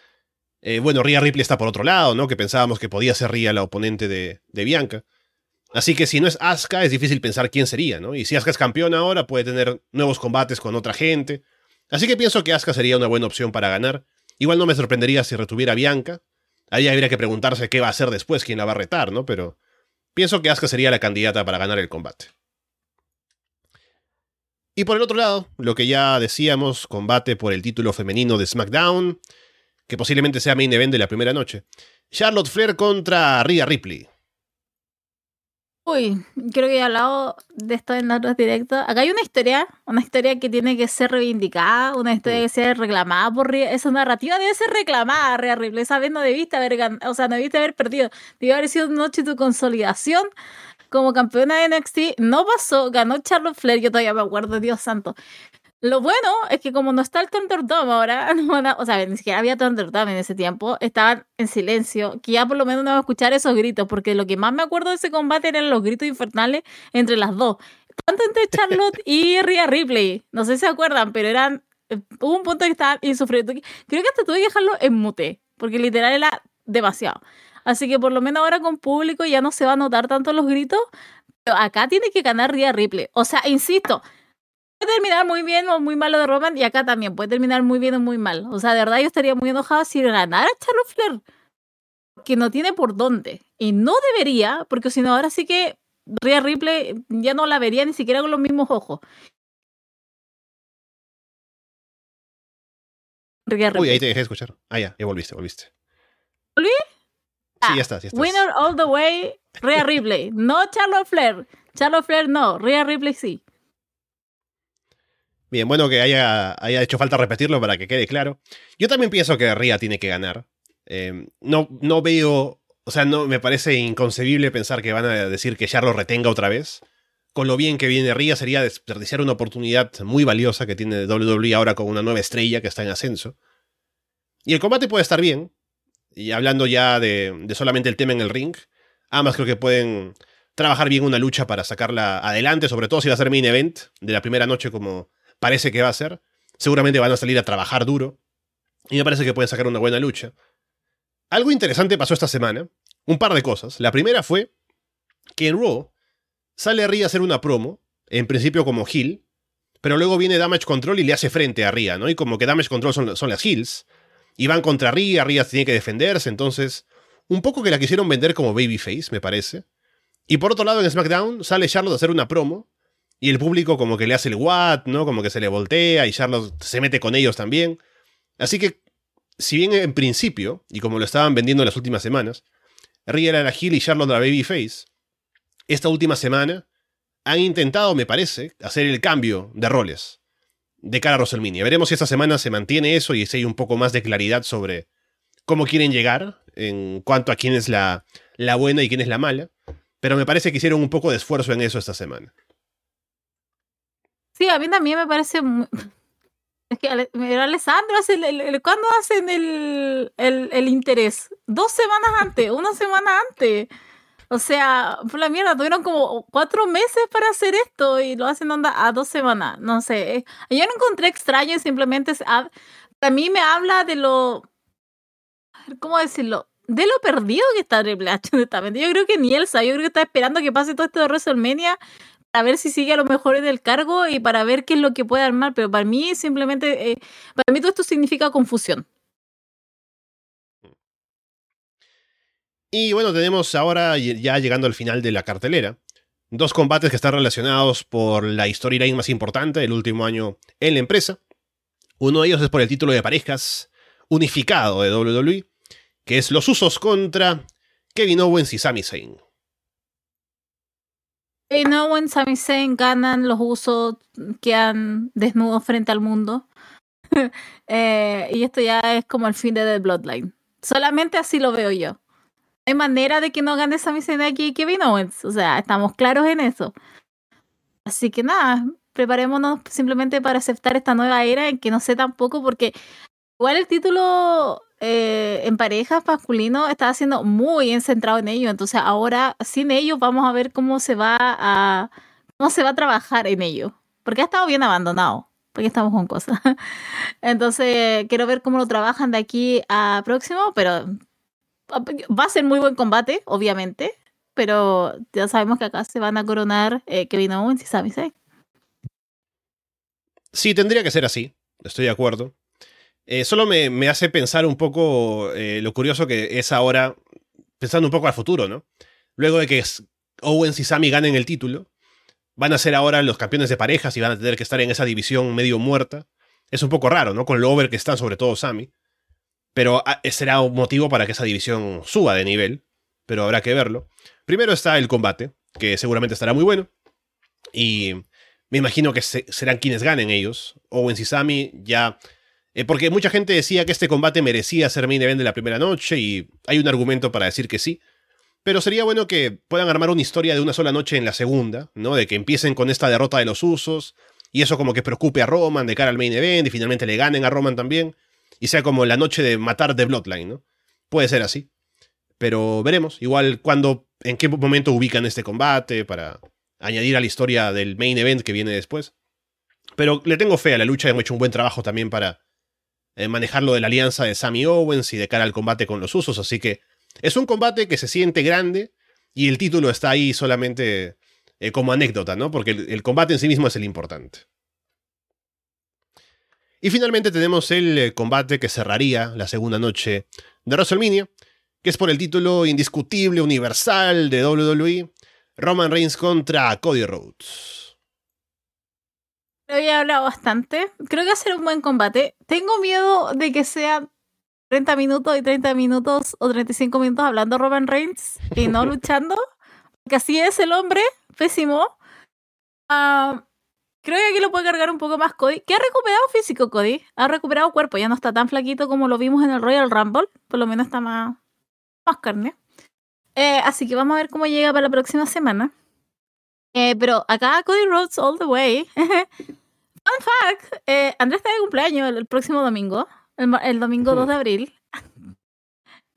eh, bueno, Rhea Ripley está por otro lado, ¿no? Que pensábamos que podía ser Rhea la oponente de, de Bianca. Así que si no es Asuka, es difícil pensar quién sería, ¿no? Y si Asuka es campeona ahora, puede tener nuevos combates con otra gente. Así que pienso que Asuka sería una buena opción para ganar. Igual no me sorprendería si retuviera a Bianca. Ahí habría que preguntarse qué va a hacer después, quién la va a retar, ¿no? Pero pienso que Asuka sería la candidata para ganar el combate. Y por el otro lado, lo que ya decíamos, combate por el título femenino de SmackDown, que posiblemente sea main event de la primera noche. Charlotte Flair contra Rhea Ripley. Uy, creo que he hablado de esto en otros directos. Acá hay una historia, una historia que tiene que ser reivindicada, una historia que ser reclamada por. Esa narrativa debe ser reclamada, Rhea Ripley. Esa vez no debiste haber ganado, o sea, no debiste haber perdido. Debe haber sido noche de tu consolidación como campeona de NXT. No pasó, ganó Charlotte Flair, yo todavía me acuerdo, Dios santo. Lo bueno es que como no está el Thunderdome ahora, o sea, ni siquiera había Thunderdome en ese tiempo, estaban en silencio, que ya por lo menos no va a escuchar esos gritos, porque lo que más me acuerdo de ese combate eran los gritos infernales entre las dos. Tanto entre Charlotte y Rhea Ripley. No sé si se acuerdan, pero eran... Eh, hubo un punto que estaban insufriendo. Creo que hasta tuve que dejarlo en mute, porque literal era demasiado. Así que por lo menos ahora con público ya no se va a notar tanto los gritos, pero acá tiene que ganar Rhea Ripley. O sea, insisto, puede terminar muy bien o muy malo de Roman y acá también puede terminar muy bien o muy mal. O sea, de verdad yo estaría muy enojada si ganara Charlotte Flair. Que no tiene por dónde. Y no debería, porque si no, ahora sí que Rhea Ripley ya no la vería ni siquiera con los mismos ojos. Uy, ahí te dejé escuchar. Ah, ya, ya volviste, volviste. ¿Volví? Sí, ya está, ya está. Winner all the way, Rhea Ripley. No Charlotte Flair. Charlotte Flair no, Rhea Ripley sí. Bien, bueno que haya, haya, hecho falta repetirlo para que quede claro. Yo también pienso que Ria tiene que ganar. Em, no, no veo, o sea, no me parece inconcebible pensar que van a decir que Charlo retenga otra vez. Con lo bien que viene Ria sería desperdiciar una oportunidad muy valiosa que tiene WWE ahora con una nueva estrella que está en ascenso. Y el combate puede estar bien. Y hablando ya de, de solamente el tema en el ring, ambas creo que pueden trabajar bien una lucha para sacarla adelante, sobre todo si va a ser main event de la primera noche como parece que va a ser. Seguramente van a salir a trabajar duro. Y me parece que pueden sacar una buena lucha. Algo interesante pasó esta semana. Un par de cosas. La primera fue que en Raw sale Rhea a hacer una promo, en principio como heel, pero luego viene Damage Control y le hace frente a Rhea, ¿no? Y como que Damage Control son, son las heels, y van contra Rhea, Rhea tiene que defenderse, entonces un poco que la quisieron vender como babyface, me parece. Y por otro lado, en SmackDown sale Charlotte a hacer una promo, y el público como que le hace el what, ¿no? Como que se le voltea y Charlotte se mete con ellos también. Así que, si bien en principio, y como lo estaban vendiendo en las últimas semanas, Rhea era la heel y Charlotte la babyface, esta última semana han intentado, me parece, hacer el cambio de roles de cara a WrestleMania. Veremos si esta semana se mantiene eso y si hay un poco más de claridad sobre cómo quieren llegar en cuanto a quién es la, la buena y quién es la mala. Pero me parece que hicieron un poco de esfuerzo en eso esta semana. Sí, a mí también me parece. Es que Alessandro hace el, ¿cuándo hacen el, el, interés? Dos semanas antes, una semana antes. O sea, por la mierda, tuvieron como cuatro meses para hacer esto y lo hacen onda a dos semanas. No sé. Yo no encontré extraño, simplemente a mí me habla de lo. ¿Cómo decirlo? De lo perdido que está Triple H, honestamente. Yo creo que ni Elsa, yo creo que está esperando que pase todo esto de WrestleMania a ver si sigue a lo mejor en el cargo y para ver qué es lo que puede armar, pero para mí simplemente, eh, para mí todo esto significa confusión. Y bueno, tenemos ahora, ya llegando al final de la cartelera, dos combates que están relacionados por la storyline más importante del último año en la empresa. Uno de ellos es por el título de parejas unificado de WWE, que es Los Usos contra Kevin Owens y Sami Zayn. No Owens, Sami Zayn ganan los usos, quedan desnudos frente al mundo. Eh, y esto ya es como el fin de The Bloodline. Solamente así lo veo yo. Hay manera de que no gane Sami Zayn aquí y Kevin Owens. O sea, estamos claros en eso. Así que nada, preparémonos simplemente para aceptar esta nueva era en que no sé tampoco porque igual el título eh, en parejas masculino estaba siendo muy centrado en ello. Entonces ahora sin ellos vamos a ver cómo se va a cómo se va a trabajar en ello. Porque ha estado bien abandonado. Porque estamos con cosas. Entonces quiero ver cómo lo trabajan de aquí a próximo. Pero va a ser muy buen combate, obviamente. Pero ya sabemos que acá se van a coronar eh, Kevin Owens y Sami Zayn. Sí, tendría que ser así. Estoy de acuerdo. Eh, solo me, me, hace pensar un poco eh, lo curioso que es ahora, pensando un poco al futuro, ¿no? Luego de que Owens y Sami ganen el título, van a ser ahora los campeones de parejas y van a tener que estar en esa división medio muerta. Es un poco raro, ¿no? Con lo over que están, sobre todo Sami. Pero ah, será un motivo para que esa división suba de nivel. Pero habrá que verlo. Primero está el combate, que seguramente estará muy bueno. Y me imagino que serán quienes ganen ellos. Owens y Sami ya... Eh, porque mucha gente decía que este combate merecía ser main event de la primera noche y hay un argumento para decir que sí. Pero sería bueno que puedan armar una historia de una sola noche en la segunda, ¿no? De que empiecen con esta derrota de los usos y eso como que preocupe a Roman de cara al main event y finalmente le ganen a Roman también y sea como la noche de matar de Bloodline, ¿no? Puede ser así. Pero veremos, igual cuando, en qué momento ubican este combate para añadir a la historia del main event que viene después. Pero le tengo fe a la lucha, hemos hecho un buen trabajo también para eh, manejar lo de la alianza de Sammy Owens y de cara al combate con los usos, así que es un combate que se siente grande y el título está ahí solamente eh, como anécdota, ¿no? Porque el, combate en sí mismo es el importante. Y finalmente tenemos el eh, combate que cerraría la segunda noche de WrestleMania, que es por el título indiscutible universal de WWE, Roman Reigns contra Cody Rhodes. Había hablado bastante. Creo que va a ser un buen combate. Tengo miedo de que sea 30 minutos y 30 minutos o 35 minutos hablando Roman Reigns y no luchando. Porque así es el hombre, pésimo. Ah, creo que aquí lo puede cargar un poco más Cody. Que ha recuperado físico Cody. Ha recuperado cuerpo. Ya no está tan flaquito como lo vimos en el Royal Rumble. Por lo menos está más, más carne. Eh, así que vamos a ver cómo llega para la próxima semana. Eh, pero acá Cody Rhodes all the way. Fun fact, eh, Andrés está de cumpleaños el próximo domingo el, domingo 2 de abril.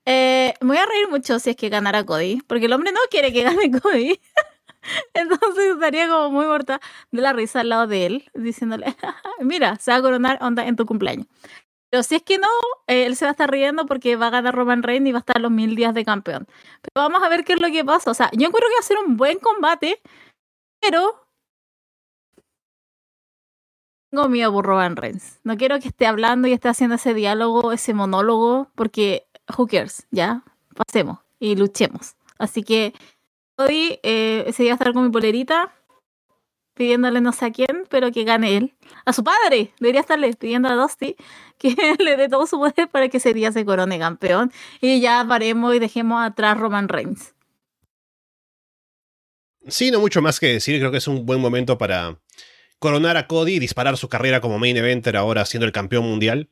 Eh, me voy a reír mucho si es que ganara Cody, porque el hombre no quiere que gane Cody. Entonces estaría como muy muerta de la risa al lado de él, diciéndole, mira, se va a coronar onda en tu cumpleaños. Pero si es que no, eh, él se va a estar riendo porque va a ganar Roman Reigns y va a estar los mil días de campeón. Pero vamos a ver qué es lo que pasa. O sea, yo creo que va a ser un buen combate, pero tengo miedo por Roman Reigns. No quiero que esté hablando y esté haciendo ese diálogo, ese monólogo, porque who cares, ya, pasemos y luchemos. Así que hoy eh, ese día estar con mi polerita, pidiéndole no sé a quién, pero que gane él. A su padre, debería estarle pidiendo a Dusty que le dé todo su poder para que ese día se corone campeón y ya paremos y dejemos atrás Roman Reigns. Sí, no mucho más que decir, creo que es un buen momento para coronar a Cody y disparar su carrera como main eventer ahora siendo el campeón mundial.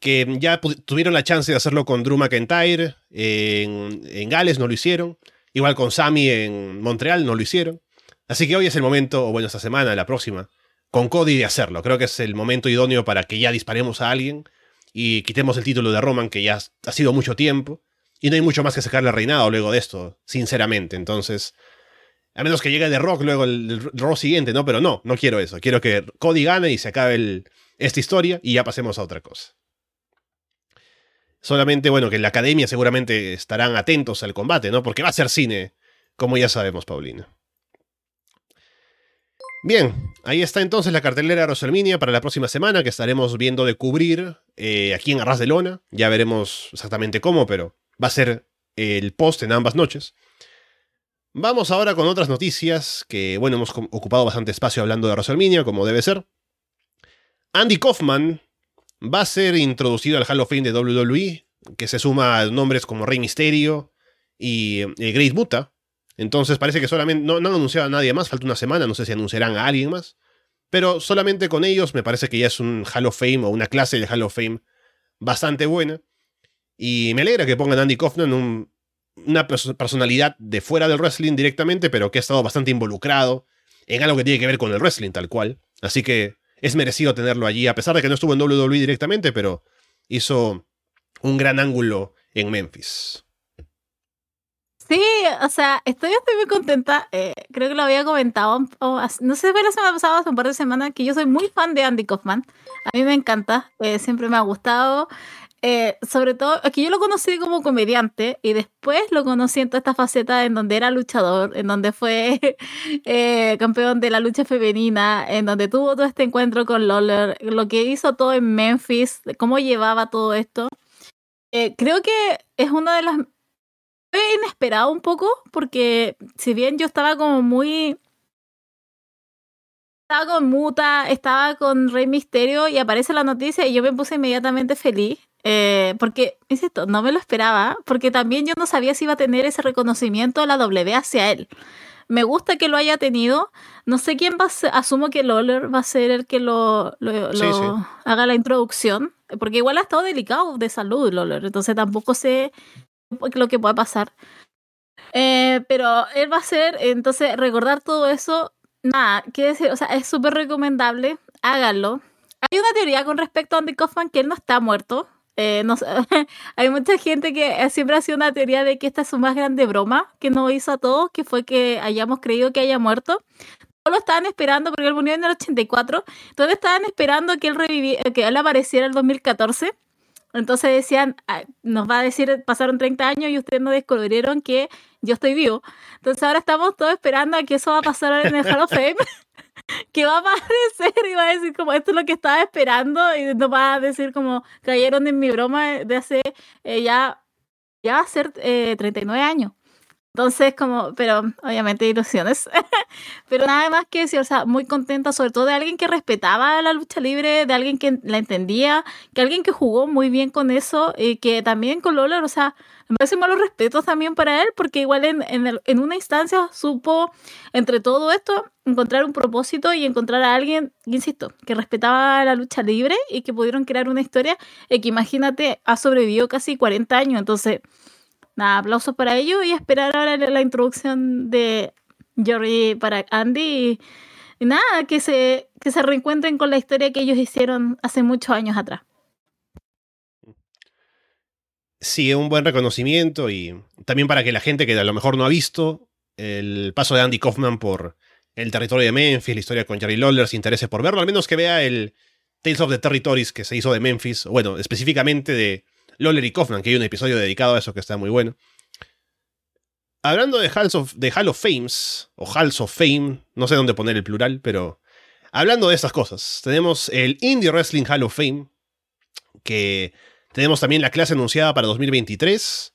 Que ya tuvieron la chance de hacerlo con Drew McIntyre en, en Gales, no lo hicieron. Igual con Sammy en Montreal, no lo hicieron. Así que hoy es el momento, o bueno, esta semana, la próxima, con Cody de hacerlo. Creo que es el momento idóneo para que ya disparemos a alguien y quitemos el título de Roman, que ya ha sido mucho tiempo. Y no hay mucho más que sacarle reinado luego de esto, sinceramente. Entonces, a menos que llegue de Rock luego el, el siguiente, ¿no? Pero no, no quiero eso. Quiero que Cody gane y se acabe esta historia y ya pasemos a otra cosa. Solamente, bueno, que en la academia seguramente estarán atentos al combate, ¿no? Porque va a ser cine, como ya sabemos, Paulina. Bien, ahí está entonces la cartelera de para la próxima semana que estaremos viendo de cubrir eh, aquí en Arras de Lona. Ya veremos exactamente cómo, pero va a ser el post en ambas noches. Vamos ahora con otras noticias que, bueno, hemos ocupado bastante espacio hablando de WrestleMania, como debe ser. Andy Kaufman va a ser introducido al Hall of Fame de WWE, que se suma a nombres como Rey Mysterio y eh, Grace Muta. Entonces parece que solamente no, no han anunciado a nadie más, falta una semana, no sé si anunciarán a alguien más. Pero solamente con ellos me parece que ya es un Hall of Fame o una clase de Hall of Fame bastante buena. Y me alegra que pongan Andy Kaufman, un una personalidad de fuera del wrestling directamente, pero que ha estado bastante involucrado en algo que tiene que ver con el wrestling tal cual. Así que es merecido tenerlo allí, a pesar de que no estuvo en WWE directamente, pero hizo un gran ángulo en Memphis. Sí, o sea, estoy, muy contenta. Eh, creo que lo había comentado, no sé, fue la semana pasada, hace un par de semanas, que yo soy muy fan de Andy Kaufman. A mí me encanta, eh, siempre me ha gustado. Eh, sobre todo, aquí yo lo conocí como comediante y después lo conocí en toda esta faceta en donde era luchador, en donde fue eh, campeón de la lucha femenina, en donde tuvo todo este encuentro con Lawler, lo que hizo todo en Memphis, cómo llevaba todo esto. Eh, creo que es una de las... Fue inesperado un poco porque si bien yo estaba como muy estaba con Muta, estaba con Rey Misterio y aparece la noticia y yo me puse inmediatamente feliz. Eh, porque, insisto, no me lo esperaba, porque también yo no sabía si iba a tener ese reconocimiento de la W hacia él. Me gusta que lo haya tenido. No sé quién va a ser, asumo que Loller va a ser el que lo, haga la introducción, porque igual ha estado delicado de salud Loller, entonces tampoco sé lo que pueda pasar. Eh, pero él va a ser, entonces, recordar todo eso nada, decir, o sea, es súper recomendable, háganlo. Hay una teoría con respecto a Andy Kaufman que él no está muerto. Eh, no, hay mucha gente que siempre ha sido una teoría de que esta es su más grande broma que nos hizo a todos, que fue que hayamos creído que haya muerto. No lo estaban esperando porque él murió en el 84. Entonces estaban esperando que él reviviera, que él apareciera en el 2014. Entonces decían, ah, nos va a decir, pasaron 30 años y ustedes no descubrieron que yo estoy vivo. Entonces ahora estamos todos esperando a que eso va a pasar en el Hall of Fame. que va a aparecer y va a decir como esto es lo que estaba esperando y nos va a decir como cayeron en mi broma de hace eh, ya, ya va a ser eh, 39 años. Entonces, como, pero obviamente ilusiones. pero nada más que decir, o sea, muy contenta, sobre todo de alguien que respetaba la lucha libre, de alguien que la entendía, que alguien que jugó muy bien con eso, y que también con Lola, o sea, me parece malos respetos también para él, porque igual en, en, en, una instancia supo, entre todo esto, encontrar un propósito y encontrar a alguien, insisto, que respetaba la lucha libre y que pudieron crear una historia y que imagínate, ha sobrevivido casi 40 años, entonces nada, aplausos para ello y esperar ahora la introducción de Jory para Andy y, nada, que se, que se reencuentren con la historia que ellos hicieron hace muchos años atrás. Sí, un buen reconocimiento y también para que la gente que a lo mejor no ha visto el paso de Andy Kaufman por el territorio de Memphis, la historia con Jerry Lawler, se interese por verlo, al menos que vea el Tales of the Territories que se hizo de Memphis, bueno, específicamente de Lawler y Kaufman, que hay un episodio dedicado a eso que está muy bueno. Hablando de de Hall of Fames, o Halls of Fame, no sé dónde poner el plural, pero hablando de estas cosas, tenemos el Indie Wrestling Hall of Fame, que tenemos también la clase anunciada para 2023.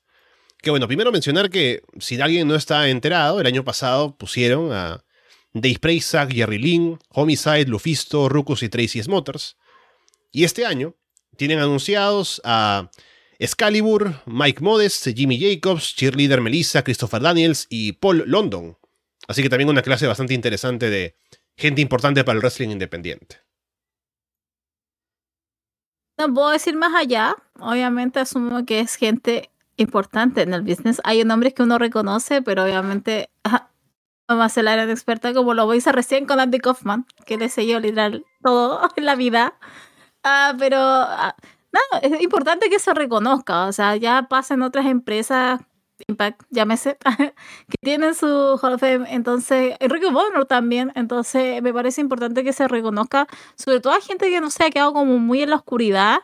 Que bueno, primero mencionar que si alguien no está enterado, el año pasado pusieron a Dave Prazak, Jerry Lynn, Homicide, Lufisto, Rucus y Tracy Smothers. Y este año tienen anunciados a Excalibur, Mike Modest, Jimmy Jacobs, cheerleader Melissa, Christopher Daniels y Paul London. Así que también una clase bastante interesante de gente importante para el wrestling independiente. No puedo decir más allá. Obviamente asumo que es gente importante en el business. Hay nombres que uno reconoce, pero obviamente a ser la de experta como lo hice recién con Andy Kaufman, que le selló literal todo en la vida. Ah, pero ah, no, es importante que se reconozca, o sea, ya pasa en otras empresas, Impact, llámese, que tienen su Hall of Fame, entonces, Enrique Bonner también, entonces me parece importante que se reconozca, sobre todo a gente que no se ha quedado como muy en la oscuridad,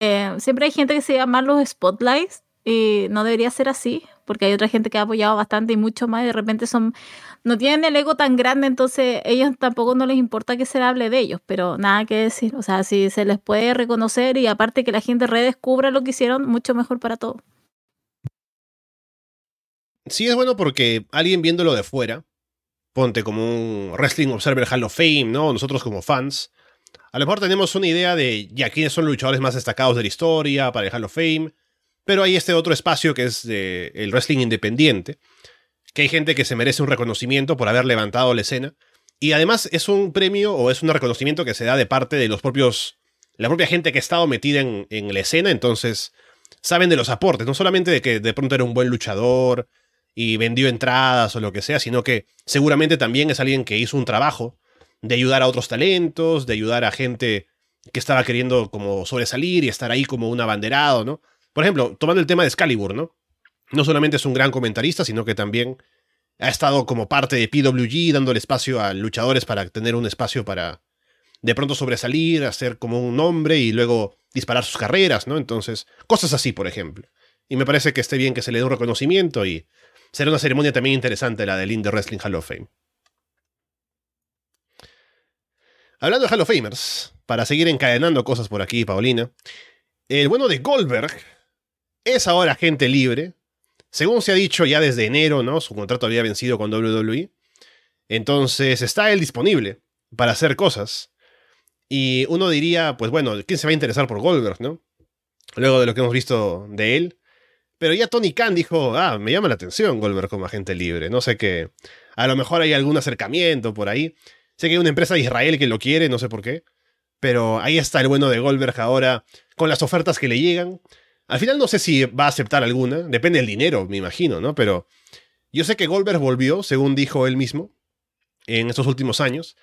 eh, siempre hay gente que se llama los spotlights y no debería ser así, porque hay otra gente que ha apoyado bastante y mucho más y de repente son no tienen el ego tan grande, entonces ellos tampoco no les importa que se hable de ellos, pero nada que decir, o sea, si se les puede reconocer y aparte que la gente redescubra lo que hicieron, mucho mejor para todos. Sí, es bueno porque alguien viéndolo de fuera, ponte como un Wrestling Observer Hall of Fame, ¿no? Nosotros como fans, a lo mejor tenemos una idea de ya quiénes son los luchadores más destacados de la historia para el Hall of Fame, pero hay este otro espacio que es el wrestling independiente, que hay gente que se merece un reconocimiento por haber levantado la escena. Y además es un premio o es un reconocimiento que se da de parte de los propios, la propia gente que ha estado metida en, en la escena, entonces saben de los aportes, no solamente de que de pronto era un buen luchador y vendió entradas o lo que sea, sino que seguramente también es alguien que hizo un trabajo de ayudar a otros talentos, de ayudar a gente que estaba queriendo como sobresalir y estar ahí como un abanderado, ¿no? Por ejemplo, tomando el tema de Excalibur, ¿no? no solamente es un gran comentarista, sino que también ha estado como parte de PWG, dándole espacio a luchadores para tener un espacio para de pronto sobresalir, hacer como un nombre y luego disparar sus carreras, ¿no? Entonces, cosas así, por ejemplo. Y me parece que esté bien que se le dé un reconocimiento y será una ceremonia también interesante la del Indie Wrestling Hall of Fame. Hablando de Hall of Famers, para seguir encadenando cosas por aquí, Paulina, el bueno de Goldberg es ahora agente libre. Según se ha dicho ya desde enero, ¿no? Su contrato había vencido con WWE. Entonces está él disponible para hacer cosas. Y uno diría, pues bueno, ¿quién se va a interesar por Goldberg, no? Luego de lo que hemos visto de él. Pero ya Tony Khan dijo, ah, me llama la atención Goldberg como agente libre. No sé qué. A lo mejor hay algún acercamiento por ahí. Sé que hay una empresa de Israel que lo quiere, no sé por qué. Pero ahí está el bueno de Goldberg ahora, con las ofertas que le llegan. Al final no sé si va a aceptar alguna. Depende del dinero, me imagino, ¿no? Pero yo sé que Goldberg volvió, según dijo él mismo, en estos últimos años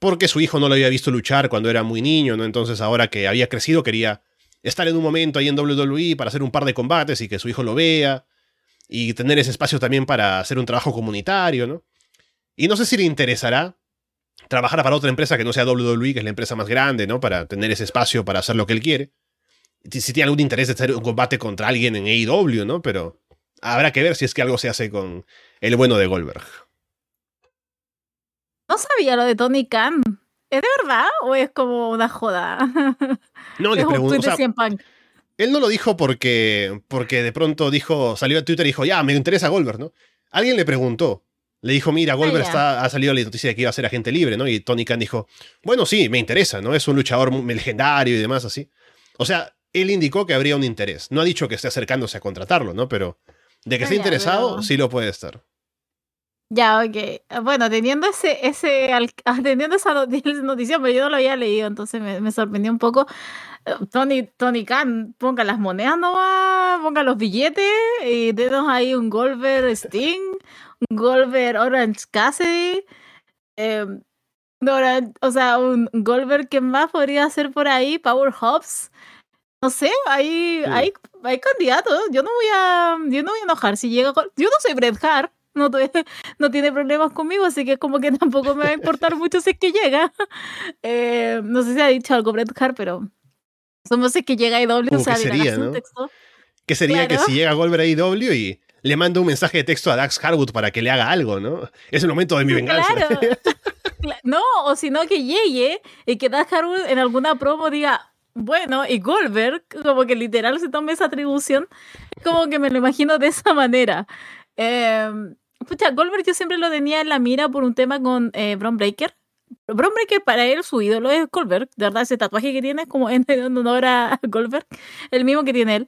porque su hijo no lo había visto luchar cuando era muy niño, ¿no? Entonces ahora que había crecido quería estar en un momento ahí en WWE para hacer un par de combates y que su hijo lo vea y tener ese espacio también para hacer un trabajo comunitario, ¿no? Y no sé si le interesará trabajar para otra empresa que no sea WWE, que es la empresa más grande, ¿no? Para tener ese espacio para hacer lo que él quiere. Si tiene algún interés de hacer un combate contra alguien en AEW, ¿no? Pero habrá que ver si es que algo se hace con el bueno de Goldberg. No sabía lo de Tony Khan. ¿Es de verdad o es como una joda? No, le pregunto. él no lo dijo porque, porque de pronto dijo, salió a Twitter y dijo, ya, me interesa Goldberg, ¿no? Alguien le preguntó. Le dijo, mira, Goldberg está, ha salido la noticia de que iba a ser agente libre, ¿no? Y Tony Khan dijo, bueno, sí, me interesa, ¿no? Es un luchador legendario y demás así. O sea, él indicó que habría un interés. No ha dicho que esté acercándose a contratarlo, ¿no? Pero de que esté interesado, sí lo puede estar. Ya, ok. Bueno, teniendo ese, ese, teniendo esa noticia, pero yo no lo había leído, entonces me, me sorprendió un poco. Eh, Tony, Tony Khan, ponga las monedas no va, ponga los billetes y denos ahí un Golver Sting, un Golver Orange Cassidy, eh, o sea, un Golver que más podría ser por ahí, Power Hobbs. No sé, hay, hay, hay candidatos. Yo no voy a, yo no voy a enojar si llega. Yo no soy Bret Hart no, no tiene problemas conmigo, así que como que tampoco me va a importar mucho si es que llega. Eh, no sé si ha dicho algo Bret Hart, pero somos si es que llega IW, o sea, ¿qué sería, ¿no? texto. ¿Qué sería que si llega Goldberg a IW y le manda un mensaje de texto a Dax Harwood para que le haga algo, ¿no? Es el momento de mi venganza. Claro. no, o si no que llegue y que Dax Harwood en alguna promo diga, bueno, y Goldberg, como que literal se tome esa atribución, como que me lo imagino de esa manera. Eh, Pucha, Goldberg yo siempre lo tenía en la mira por un tema con eh, Bron Breaker. Bron Breaker para él su ídolo es Goldberg, de verdad ese tatuaje que tiene es como en honor a Goldberg, el mismo que tiene él.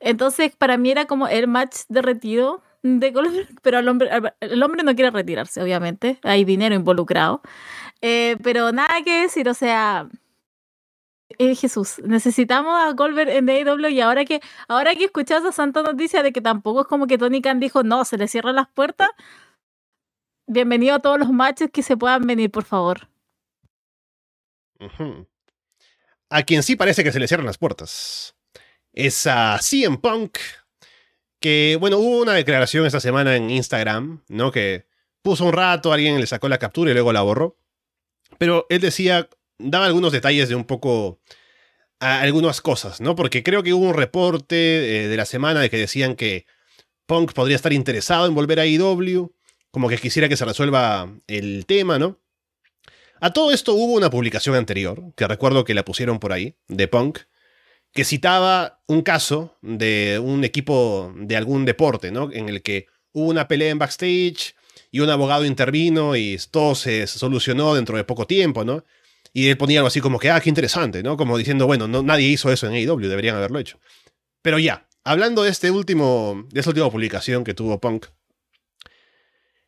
Entonces para mí era como el match derretido de Goldberg, pero el hombre, el hombre no quiere retirarse, obviamente, hay dinero involucrado. Eh, pero nada que decir, o sea, eh, Jesús, necesitamos a Goldberg en AEW y ahora que, ahora que escuchas a Santa Noticia de que tampoco es como que Tony Khan dijo, no, se le cierran las puertas, bienvenido a todos los matches que se puedan venir, por favor. A quien sí parece que se le cierran las puertas es a CM Punk, que, bueno, hubo una declaración esta semana en Instagram, ¿no? Que puso un rato, alguien le sacó la captura y luego la borró. Pero él decía daba algunos detalles de un poco algunas cosas, ¿no? Porque creo que hubo un reporte eh, de la semana de que decían que Punk podría estar interesado en volver a IW, como que quisiera que se resuelva el tema, ¿no? A todo esto hubo una publicación anterior, que recuerdo que la pusieron por ahí, de Punk, que citaba un caso de un equipo de algún deporte, ¿no? En el que hubo una pelea en backstage y un abogado intervino y todo se solucionó dentro de poco tiempo, ¿no? Y él ponía algo así como que, ah, qué interesante, ¿no? Como diciendo, bueno, no, nadie hizo eso en AEW, deberían haberlo hecho. Pero ya, hablando de, este último, de esta última publicación que tuvo Punk,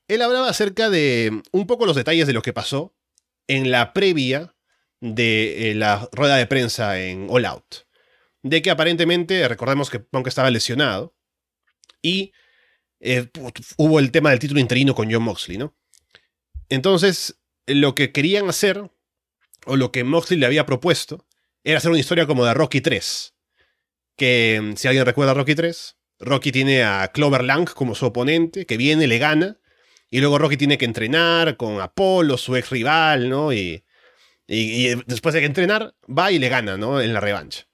él hablaba acerca de un poco los detalles de lo que pasó en la previa de eh, la rueda de prensa en All Out. De que aparentemente, recordemos que Punk estaba lesionado y eh, hubo el tema del título interino con John Moxley, ¿no? Entonces, lo que querían hacer o lo que Moxley le había propuesto, era hacer una historia como de Rocky 3. Que, mm, si alguien recuerda Rocky 3, Rocky tiene a Clover Lang como su oponente, que viene, le gana, y luego Rocky tiene que entrenar con Apolo, su ex rival, ¿no? Y, y, después de que entrenar, va y le gana, ¿no? En la revancha.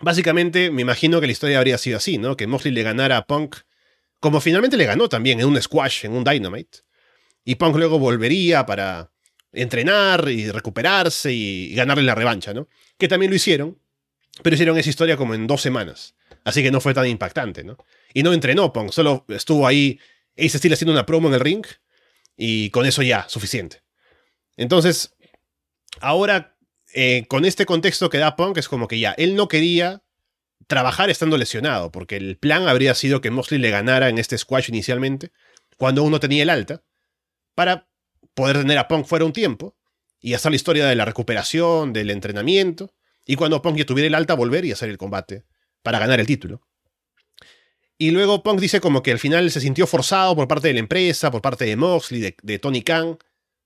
básicamente me imagino que la historia habría sido así, ¿no? Que Moxley le ganara a Punk, como finalmente le ganó también en un squash, en un Dynamite. Y Punk luego volvería para entrenar y recuperarse y ganarle la revancha, ¿no? Que también lo hicieron, pero hicieron esa historia como en dos semanas. Así que no fue tan impactante, ¿no? Y no entrenó Punk, solo estuvo ahí Ace Steel haciendo una promo en el ring y con eso ya, suficiente. Entonces, ahora, eh, con este contexto que da Punk, es como que ya, él no quería trabajar estando lesionado, porque el plan habría sido que Mosley le ganara en este squash inicialmente, cuando uno tenía el alta, para poder tener a Punk fuera un tiempo y hacer la historia de la recuperación, del entrenamiento, y cuando Punk ya tuviera el alta, volver y hacer el combate para ganar el título. Y luego Punk dice como que al final se sintió forzado por parte de la empresa, por parte de Moxley, de, Tony Khan,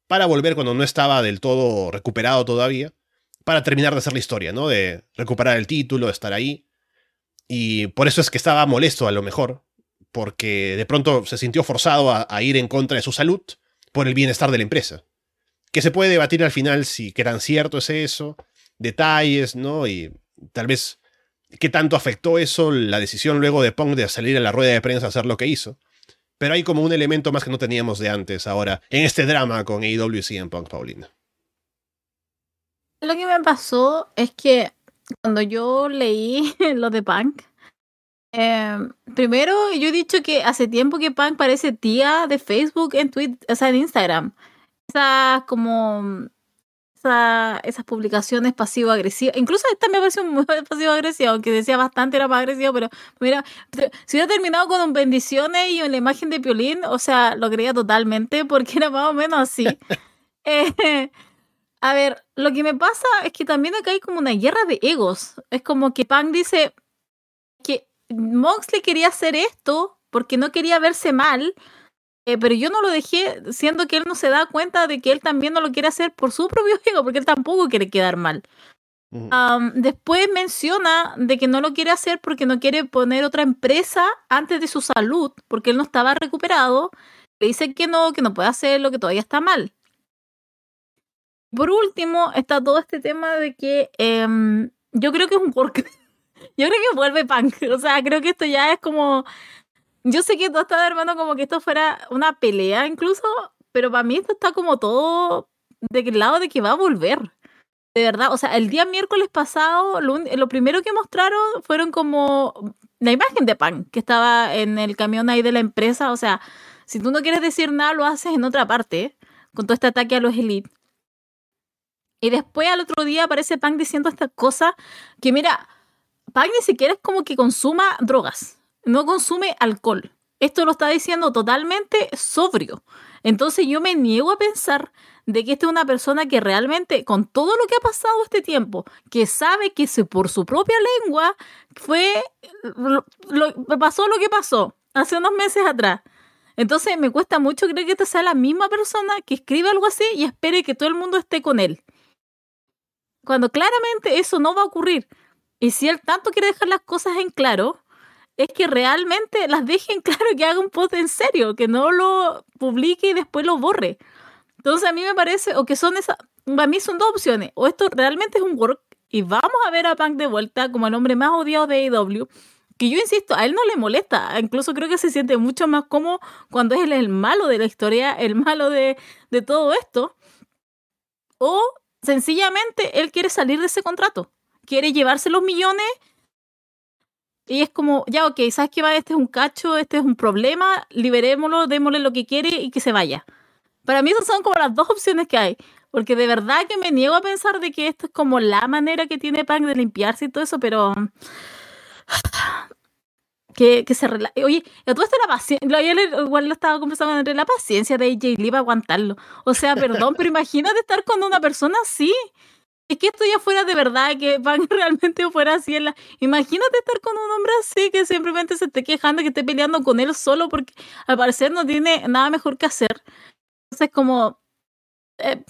para volver cuando no estaba del todo recuperado todavía, para terminar de hacer la historia, ¿no? De recuperar el título, de estar ahí. Y por eso es que estaba molesto a lo mejor, porque de pronto se sintió forzado a, ir en contra de su salud por el bienestar de la empresa. Que se puede debatir al final si qué tan cierto es eso, detalles, ¿no? Y tal vez qué tanto afectó eso la decisión luego de Punk de salir a la rueda de prensa a hacer lo que hizo. Pero hay como un elemento más que no teníamos de antes ahora en este drama con AEW y Punk, Paulina. Lo que me pasó es que cuando yo leí lo de Punk, em, primero yo he dicho que hace tiempo que Punk parece tía de Facebook en Twitter, o sea, en Instagram. Esa como esas publicaciones pasivo-agresivas. Incluso esta me pareció muy pasivo-agresiva, aunque decía bastante era más agresivo, pero mira, si hubiera terminado con un bendiciones y la imagen de Piolín, o sea, lo creía totalmente porque era más o menos así. Eh, a ver, lo que me pasa es que también acá hay como una guerra de egos. Es como que Punk dice Moxley quería hacer esto porque no quería verse mal, eh, pero yo no lo dejé, siendo que él no se da cuenta de que él también no lo quiere hacer por su propio ego, porque él tampoco quiere quedar mal. después menciona de que no lo quiere hacer porque no quiere poner otra empresa antes de su salud, porque él no estaba recuperado. Le dice que no, que no puede hacerlo, que todavía está mal. Por último, está todo este tema de que em, yo creo que es un work. Yo creo que vuelve punk. O sea, creo que esto ya es como yo sé que tú estás hermano como que esto fuera una pelea incluso, pero para mí esto está como todo del lado de que va a volver. De verdad, o sea, el día miércoles pasado, lo, primero que mostraron fueron como la imagen de Pan, que estaba en el camión ahí de la empresa. O sea, si tú no quieres decir nada, lo haces en otra parte, con todo este ataque a los elites. Y después al otro día aparece Pan diciendo esta cosa que mira, Ni siquiera es como que consuma drogas no consume alcohol. Esto lo está diciendo totalmente sobrio. Entonces yo me niego a pensar de que esta es una persona que realmente, con todo lo que ha pasado este tiempo, que sabe que se, por su propia lengua fue, pasó lo que pasó hace unos meses atrás. Entonces me cuesta mucho creer que esta sea la misma persona que escribe algo así y espere que todo el mundo esté con él. Cuando claramente eso no va a ocurrir. Y si él tanto quiere dejar las cosas en claro, es que realmente las dejen claro que haga un post en serio, que no lo publique y después lo borre. Entonces a mí me parece, o que son esas, para mí son dos opciones, o esto realmente es un work y vamos a ver a Punk de vuelta como el hombre más odiado de AEW, que yo insisto, a él no le molesta, incluso creo que se siente mucho más cómodo cuando es él el malo de la historia, el malo de, de todo esto, o sencillamente él quiere salir de ese contrato, quiere llevarse los millones y es como, ya, ok, ¿sabes qué va? Este es un cacho, este es un problema, liberémoslo, démosle lo que quiere y que se vaya. Para mí esas son como las dos opciones que hay. Porque de verdad que me niego a pensar de que esto es como la manera que tiene Punk de limpiarse y todo eso, pero... Que, que se rela... Oye, todo esto la paciencia... Igual lo estaba conversando entre la paciencia de AJ Lee para aguantarlo. O sea, perdón, pero imagínate estar con una persona así es que esto ya fuera de verdad, que Van realmente fuera así. En la... Imagínate estar con un hombre así que simplemente se esté quejando, que esté peleando con él solo porque al parecer no tiene nada mejor que hacer. Entonces, como. Eh,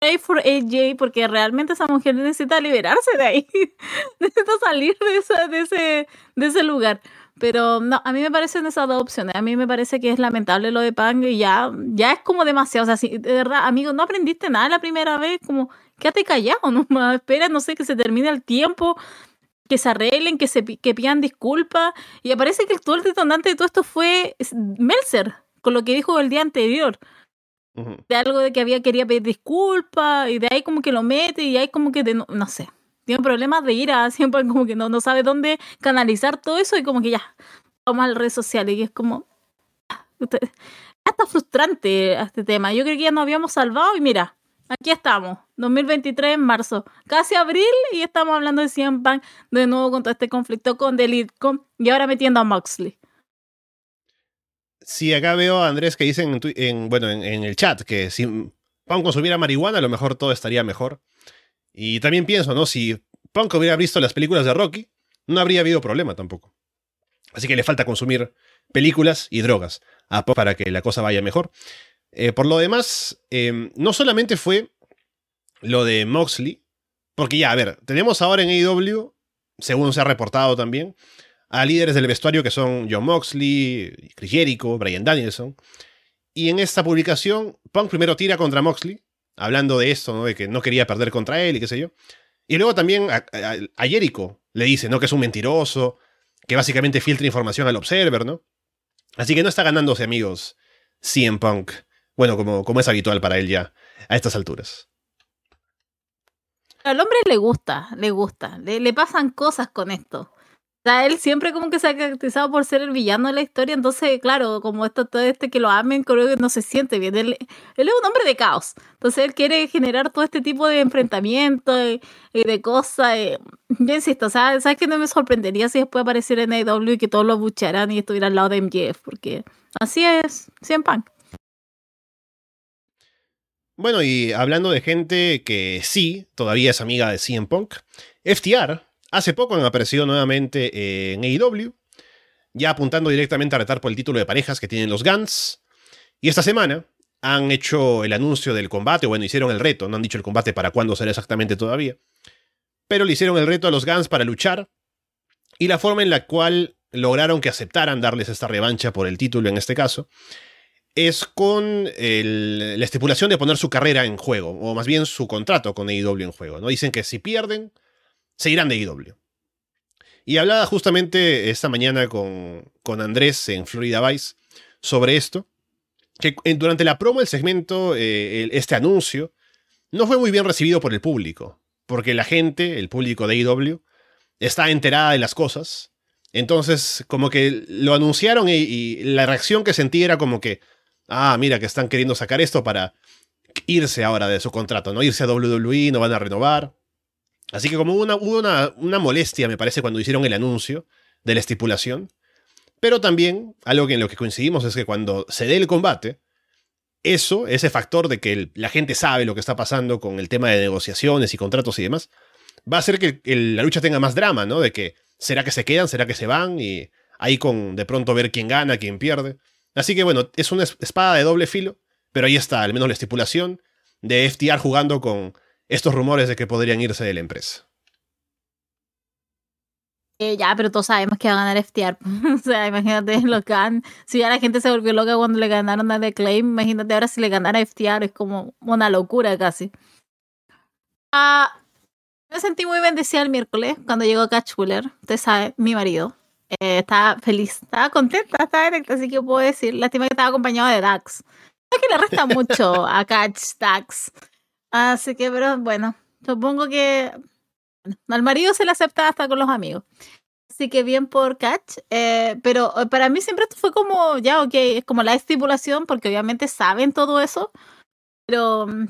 pray for AJ, porque realmente esa mujer necesita liberarse de ahí. necesita salir de, de, ese, de ese lugar. Pero no, a mí me parecen esas dos opciones. A mí me parece que es lamentable lo de Pang y ya, ya es como demasiado. O sea, si de verdad, amigo, no aprendiste nada la primera vez, como quédate callado nomás, espera, no sé, que se termine el tiempo. que se arreglen, que se que pidan disculpas. Y aparece que el todo el detonante de todo esto fue Melzer, con lo que dijo el día anterior. De algo de que había quería pedir disculpas, y de ahí como que lo mete, y ahí como que no, sé. Tiene problemas de ira, siempre como que no, no sabe dónde canalizar todo eso, y como que ya, toma las redes sociales, y es como. Está frustrante este tema. Yo creo que ya nos habíamos salvado, y mira, Aquí estamos, 2023 en marzo, casi abril y estamos hablando de CM Punk de nuevo con todo este conflicto con Delitcom y ahora metiendo a Moxley. Sí, acá veo a Andrés que dicen en, bueno, en, el chat que si Punk consumiera marihuana a lo mejor todo estaría mejor. Y también pienso, ¿no? Si Punk hubiera visto las películas de Rocky, no habría habido problema tampoco. Así que le falta consumir películas y drogas a Punk para que la cosa vaya mejor. Eh, por lo demás, em, no solamente fue lo de Moxley, porque ya, a ver, tenemos ahora en AEW, según se ha reportado también, a líderes del vestuario que son John Moxley, Chris Jericho, Brian Danielson. Y en esta publicación, Punk primero tira contra Moxley, hablando de esto, ¿no? de que no quería perder contra él y qué sé yo. Y luego también a, Jericho le dice, ¿no? Que es un mentiroso, que básicamente filtra información al Observer, ¿no? Así que no está ganándose amigos CM Punk bueno, como, como es habitual para él ya a estas alturas. Al hombre le gusta, le gusta, le, pasan cosas con esto. O sea, él siempre como que se ha caracterizado por ser el villano de la historia, entonces, claro, como esto, todo este que lo amen, creo que no se siente bien. Él, es un hombre de caos, entonces él quiere generar todo este tipo de enfrentamientos y, de cosas. yo insisto, o sea, ¿sabes que no me sorprendería si después apareciera en AEW y que todos lo bucharan y estuviera al lado de MJF? Porque así es, siempre Punk. Bueno, y hablando de gente que sí, todavía es amiga de CM Punk, FTR hace poco han aparecido nuevamente en AEW, ya apuntando directamente a retar por el título de parejas que tienen los Guns. Y esta semana han hecho el anuncio del combate, bueno, hicieron el reto, no han dicho el combate para cuándo será exactamente todavía, pero le hicieron el reto a los Guns para luchar y la forma en la cual lograron que aceptaran darles esta revancha por el título en este caso es con la estipulación de poner su carrera en juego, o más bien su contrato con AEW en juego. ¿no? Dicen que si pierden, se irán de AEW. Y hablaba justamente esta mañana con, con Andrés en Florida Vice sobre esto, que durante la promo del segmento, eh, este anuncio, no fue muy bien recibido por el público, porque la gente, el público de AEW, está enterada de las cosas. Entonces, como que lo anunciaron y la reacción que sentí era como que, ah, mira que están queriendo sacar esto para irse ahora de su contrato, ¿no? Irse a WWE, no van a renovar. Así que como hubo una, una molestia, me parece, cuando hicieron el anuncio de la estipulación. Pero también, algo en lo que coincidimos es que cuando se dé el combate, eso, ese factor de que la gente sabe lo que está pasando con el tema de negociaciones y contratos y demás, va a hacer que la lucha tenga más drama, ¿no? De que será que se quedan, será que se van y ahí con de pronto ver quién gana, quién pierde. Así que bueno, es una espada de doble filo, pero ahí está al menos la estipulación de FTR jugando con estos rumores de que podrían irse de la empresa. Eh, ya, pero todos sabemos que va a ganar FTR. o sea, imagínate lo que han. Si ya la gente se volvió loca cuando le ganaron a The Claim, imagínate ahora si le ganara FTR, es como una locura casi. Ah, me sentí muy bendecida el miércoles cuando llegó Catch Wheeler. Usted sabe, mi marido. Eh, estaba feliz, estaba contenta, estaba directa, así que puedo decir. Lástima que estaba acompañado de Dax. Es que le resta mucho a Catch Dax. Así que, pero bueno, supongo que al marido se le acepta hasta con los amigos. Así que bien por Catch. Eh, pero eh, para mí siempre esto fue como, ya, ok, es como la estipulación, porque obviamente saben todo eso. Pero mm,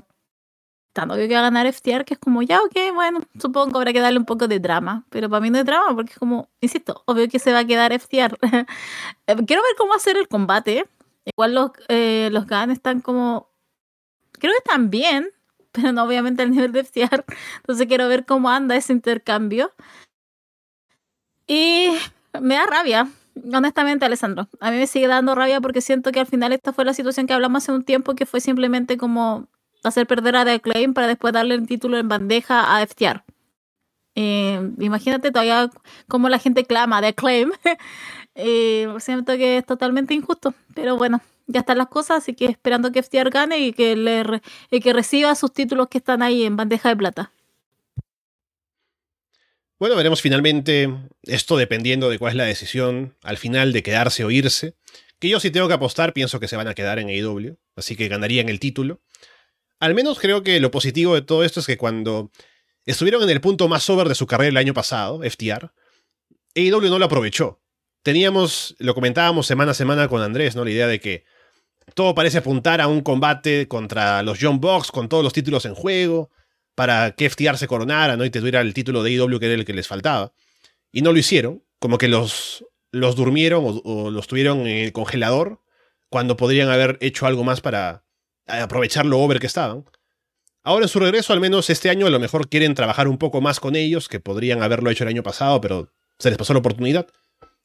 tanto que va a ganar FTR, que es como, ya, ok, bueno, supongo habrá que darle un poco de drama, pero para mí no es drama, porque es como, insisto, obvio que se va a quedar FTR. Eh, quiero ver cómo hacer el combate. Igual los, eh, los GAN están como, creo que están bien, pero no obviamente al nivel de FTR. Entonces quiero ver cómo anda ese intercambio. Y me da rabia, honestamente, Alessandro. A mí me sigue dando rabia porque siento que al final esta fue la situación que hablamos hace un tiempo, que fue simplemente como hacer perder a The Acclaim para después darle el título en bandeja a FTR. Eh, imagínate todavía cómo la gente clama The Acclaim. eh, siento que es totalmente injusto, pero bueno, ya están las cosas, así que esperando que FTR gane y que, le que reciba sus títulos que están ahí en bandeja de plata. Bueno, veremos finalmente esto dependiendo de cuál es la decisión al final de quedarse o irse. Que yo si tengo que apostar pienso que se van a quedar en AEW, así que ganarían el título. Al menos creo que lo positivo de todo esto es que cuando estuvieron en el punto más over de su carrera el año pasado, FTR, AEW no lo aprovechó. Teníamos, lo comentábamos semana a semana con Andrés, ¿no? La idea de que todo parece apuntar a un combate contra los John Box con todos los títulos en juego, para que FTR se coronara, ¿no? Y te tuviera el título de AEW que era el que les faltaba. Y no lo hicieron, como que los, los durmieron o los tuvieron en el congelador, cuando podrían haber hecho algo más para aprovechar lo over que estaban. Ahora en su regreso, al menos este año, a lo mejor quieren trabajar un poco más con ellos, que podrían haberlo hecho el año pasado, pero se les pasó la oportunidad.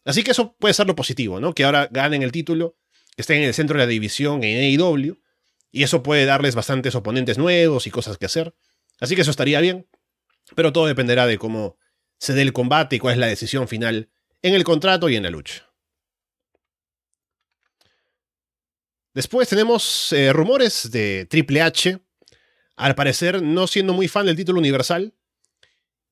Así que eso puede ser lo positivo, ¿no? Que ahora ganen el título, que estén en el centro de la división en AEW, y eso puede darles bastantes oponentes nuevos y cosas que hacer. Así que eso estaría bien, pero todo dependerá de cómo se dé el combate y cuál es la decisión final en el contrato y en la lucha. Después tenemos eh, rumores de Triple H, al parecer no siendo muy fan del título universal,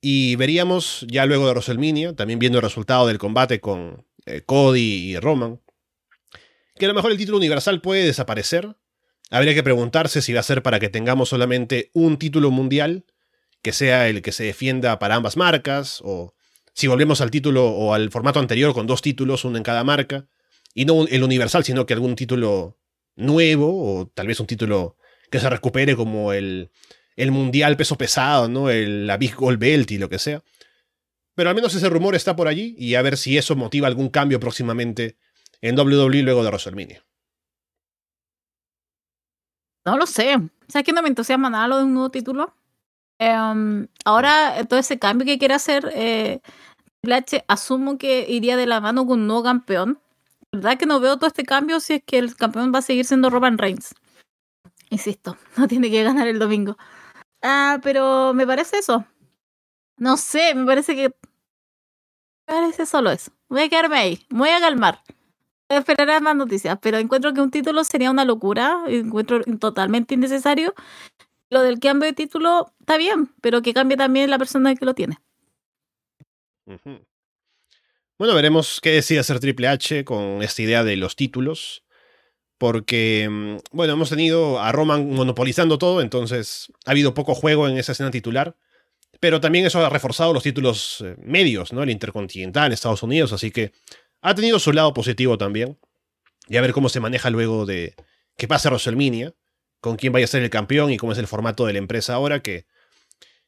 y veríamos ya luego de WrestleMania, también viendo el resultado del combate con eh, Cody y Roman, que a lo mejor el título universal puede desaparecer. Habría que preguntarse si va a ser para que tengamos solamente un título mundial, que sea el que se defienda para ambas marcas, o si volvemos al título o al formato anterior con dos títulos, uno en cada marca, y no el universal, sino que algún título nuevo, o tal vez un título que se recupere como el, el mundial peso pesado, ¿no? El, la Big Gold Belt y lo que sea. Pero al menos ese rumor está por allí y a ver si eso motiva algún cambio próximamente en WWE luego de WrestleMania. No lo sé. ¿Sabes que no me entusiasma nada lo de un nuevo título? Eh, ahora, todo ese cambio que quiere hacer eh, asumo que iría de la mano con un nuevo campeón. ¿Verdad que no veo todo este cambio si es que el campeón va a seguir siendo Roman Reigns? Insisto, no tiene que ganar el domingo. Ah, pero me parece eso. No sé, me parece que. Me parece solo eso. Voy a quedarme ahí. Voy a calmar. Voy a esperar a más noticias. Pero encuentro que un título sería una locura. Encuentro totalmente innecesario. Lo del cambio de título está bien, pero que cambie también la persona que lo tiene. Ujú. Bueno, veremos qué decide hacer Triple H con esta idea de los títulos. Porque, mm, bueno, hemos tenido a Roman monopolizando todo, entonces ha habido poco juego en esa escena titular. Pero también eso ha reforzado los títulos eh, medios, ¿no? El Intercontinental en Estados Unidos, así que ha tenido su lado positivo también. Y a ver cómo se maneja luego de que pase WrestleMania, con quién vaya a ser el campeón y cómo es el formato de la empresa ahora, que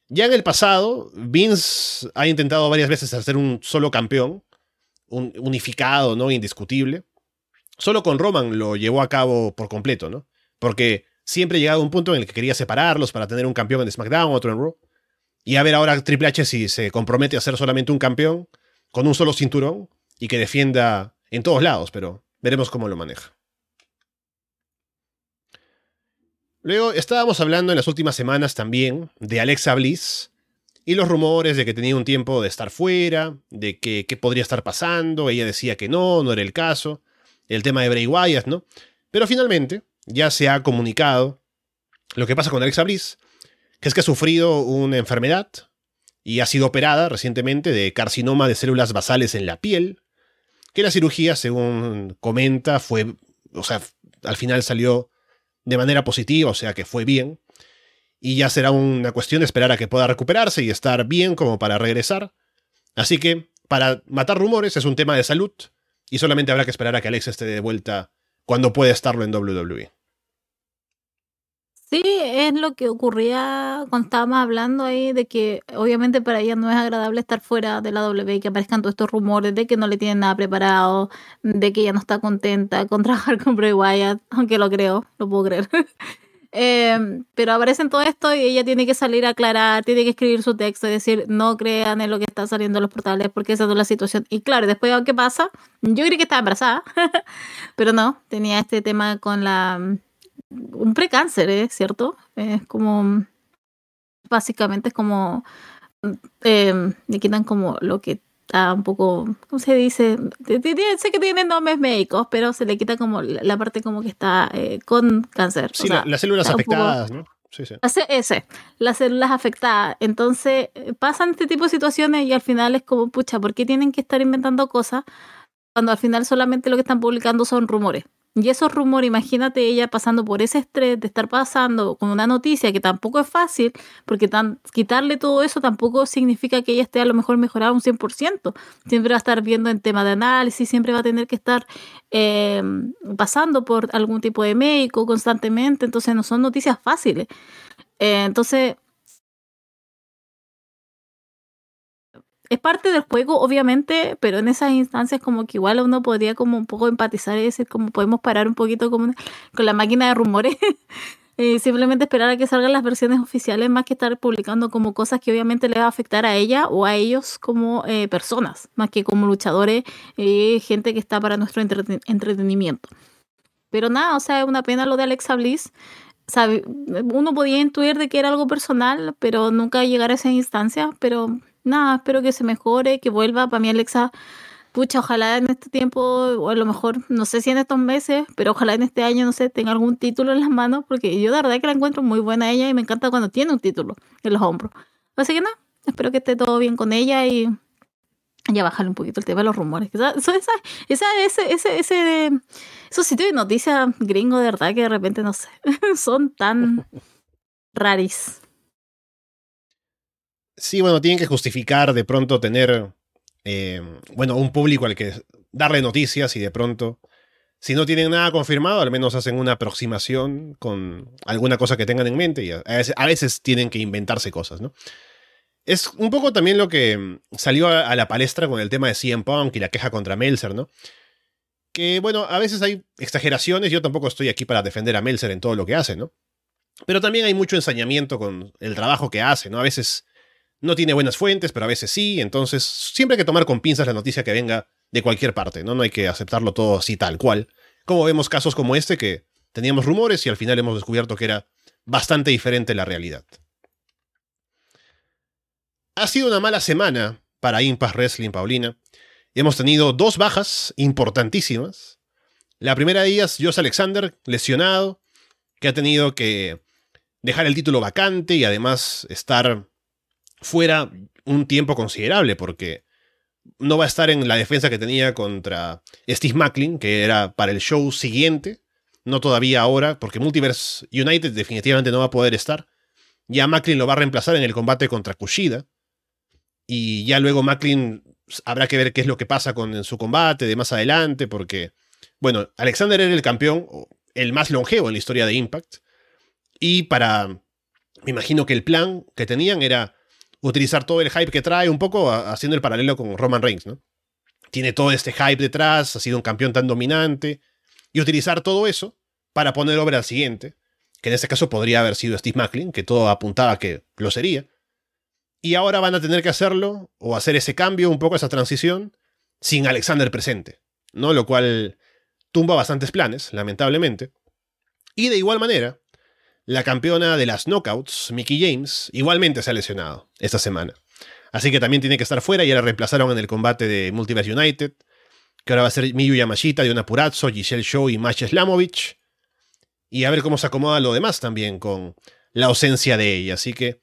ya en el pasado Vince ha intentado varias veces hacer un solo campeón, un unificado, ¿no? Indiscutible. Solo con Roman lo llevó a cabo por completo, ¿no? Porque siempre ha llegado a un punto en el que quería separarlos para tener un campeón en SmackDown, otro en Raw. Y a ver ahora Triple H si se compromete a ser solamente un campeón con un solo cinturón y que defienda en todos lados, pero veremos cómo lo maneja. Luego estábamos hablando en las últimas semanas también de Alexa Bliss y los rumores de que tenía un tiempo de estar fuera, de que qué podría estar pasando. Ella decía que no, no era el caso. El tema de Bray Wyatt, ¿no? Pero finalmente ya se ha comunicado lo que pasa con Alexa Bliss, que es que ha sufrido una enfermedad y ha sido operada recientemente de carcinoma de células basales en la piel, que la cirugía, según comenta, fue, o sea, al final salió de manera positiva, o sea que fue bien, y ya será una cuestión de esperar a que pueda recuperarse y estar bien como para regresar. Así que, para matar rumores, es un tema de salud, y solamente habrá que esperar a que Alexa esté de vuelta cuando pueda estarlo en WWE. Sí, es lo que ocurría cuando estábamos hablando ahí de que obviamente para ella no es agradable estar fuera de la W y que aparezcan todos estos rumores de que no le tienen nada preparado, de que ella no está contenta con trabajar con Bray Wyatt, aunque lo creo, lo puedo creer. Eh, pero aparecen todo esto y ella tiene que salir a aclarar, tiene que escribir su texto y decir no crean en lo que está saliendo en los portales porque esa es la situación. Y claro, después ¿qué pasa? Yo creí que estaba embarazada, pero no, tenía este tema con la un precáncer, ¿eh? ¿cierto? Es como, básicamente es como, eh, le quitan como lo que está un poco, ¿cómo se dice? Sé que tienen nombres médicos, pero se le quita como la parte como que está eh, con cáncer. Sí, o sea, la, las células afectadas, poco, ¿no? Sí, sí. Ese, las células afectadas. Entonces, eh, pasan este tipo de situaciones y al final es como, pucha, ¿por qué tienen que estar inventando cosas cuando al final solamente lo que están publicando son rumores? Y esos rumores, imagínate ella pasando por ese estrés de estar pasando con una noticia que tampoco es fácil, porque quitarle todo eso tampoco significa que ella esté a lo mejor mejorada un 100%. Siempre va a estar viendo en tema de análisis, siempre va a tener que estar eh, pasando por algún tipo de médico constantemente, entonces no son noticias fáciles. Eh, entonces, es parte del juego, obviamente, pero en esas instancias como que igual uno podría como un poco empatizar y decir como podemos parar un poquito como con la máquina de rumores y simplemente esperar a que salgan las versiones oficiales más que estar publicando como cosas que obviamente le va a afectar a ella o a ellos como eh, personas, más que como luchadores y gente que está para nuestro entretenimiento. Pero nada, o sea, es una pena lo de Alexa Bliss. Uno podía intuir de que era algo personal, pero nunca llegar a esa instancia, pero nada, espero que se mejore, que vuelva. Para mí, Alexa, pucha, ojalá en este tiempo, o a lo mejor, no sé si en estos meses, pero ojalá en este año, no sé, tenga algún título en las manos, porque yo de verdad que la encuentro muy buena ella y me encanta cuando tiene un título en los hombros. Así que nada, espero que esté todo bien con ella y ya bajarle un poquito el tema de los rumores. Esa, esa, esa, ese, ese, ese, esos sitios de noticias gringos de verdad que de repente, no sé, son tan raris. Sí, bueno, tienen que justificar de pronto tener, eh, bueno, un público al que darle noticias y de pronto, si no tienen nada confirmado, al menos hacen una aproximación con alguna cosa que tengan en mente y a veces, tienen que inventarse cosas, ¿no? Es un poco también lo que salió a, la palestra con el tema de CM Punk y la queja contra Meltzer, ¿no? Que, bueno, a veces hay exageraciones, yo tampoco estoy aquí para defender a Meltzer en todo lo que hace, ¿no? Pero también hay mucho ensañamiento con el trabajo que hace, ¿no? A veces no tiene buenas fuentes, pero a veces sí, entonces siempre hay que tomar con pinzas la noticia que venga de cualquier parte, ¿no? No hay que aceptarlo todo así tal cual. Como vemos casos como este que teníamos rumores y al final hemos descubierto que era bastante diferente la realidad. Ha sido una mala semana para Impact Wrestling, Paulina. Hemos tenido dos bajas importantísimas. La primera de ellas, Josh Alexander, lesionado, que ha tenido que dejar el título vacante y además estar fuera un tiempo considerable, porque no va a estar en la defensa que tenía contra Steve Macklin, que era para el show siguiente, no todavía ahora, porque Multiverse United definitivamente no va a poder estar. Ya Macklin lo va a reemplazar en el combate contra Kushida. Y ya luego Macklin habrá que ver qué es lo que pasa con su combate de más adelante, porque, bueno, Alexander era el campeón, el más longevo en la historia de Impact. Y para, me imagino que el plan que tenían era utilizar todo el hype que trae, un poco haciendo el paralelo con Roman Reigns, ¿no? Tiene todo este hype detrás, ha sido un campeón tan dominante, y utilizar todo eso para poner obra al siguiente, que en este caso podría haber sido Steve Macklin, que todo apuntaba que lo sería. Y ahora van a tener que hacerlo, o hacer ese cambio, un poco esa transición, sin Alexander presente, ¿no? Lo cual tumba bastantes planes, lamentablemente. Y de igual manera, la campeona de las knockouts, Mickey James, igualmente se ha lesionado esta semana. Así que también tiene que estar fuera y la reemplazaron en el combate de Multiverse United, que ahora va a ser Miyu Yamashita, Diona Purazzo, Giselle Show y Mash Slamovich. Y a ver cómo se acomoda lo demás también con la ausencia de ella. Así que,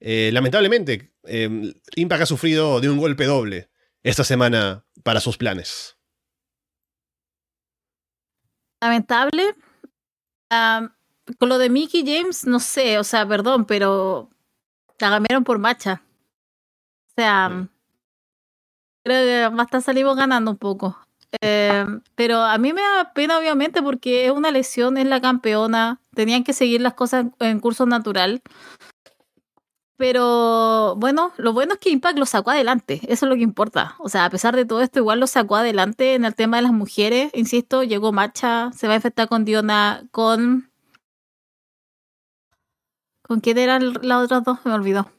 eh, lamentablemente, eh, Impact ha sufrido de un golpe doble esta semana para sus planes. Lamentable con lo de Mickey James, no sé, o sea, perdón, pero la cambiaron por macha. O sea, mm. creo que hasta salimos ganando un poco. Eh, pero a mí me da pena, obviamente, porque es una lesión, es la campeona. Tenían que seguir las cosas en curso natural. Pero bueno, lo bueno es que Impact lo sacó adelante, eso es lo que importa. O sea, a pesar de todo esto, igual lo sacó adelante en el tema de las mujeres. Insisto, llegó Macha, se va a infectar con Diona, con ¿Con quién eran las otras dos? Me olvidó.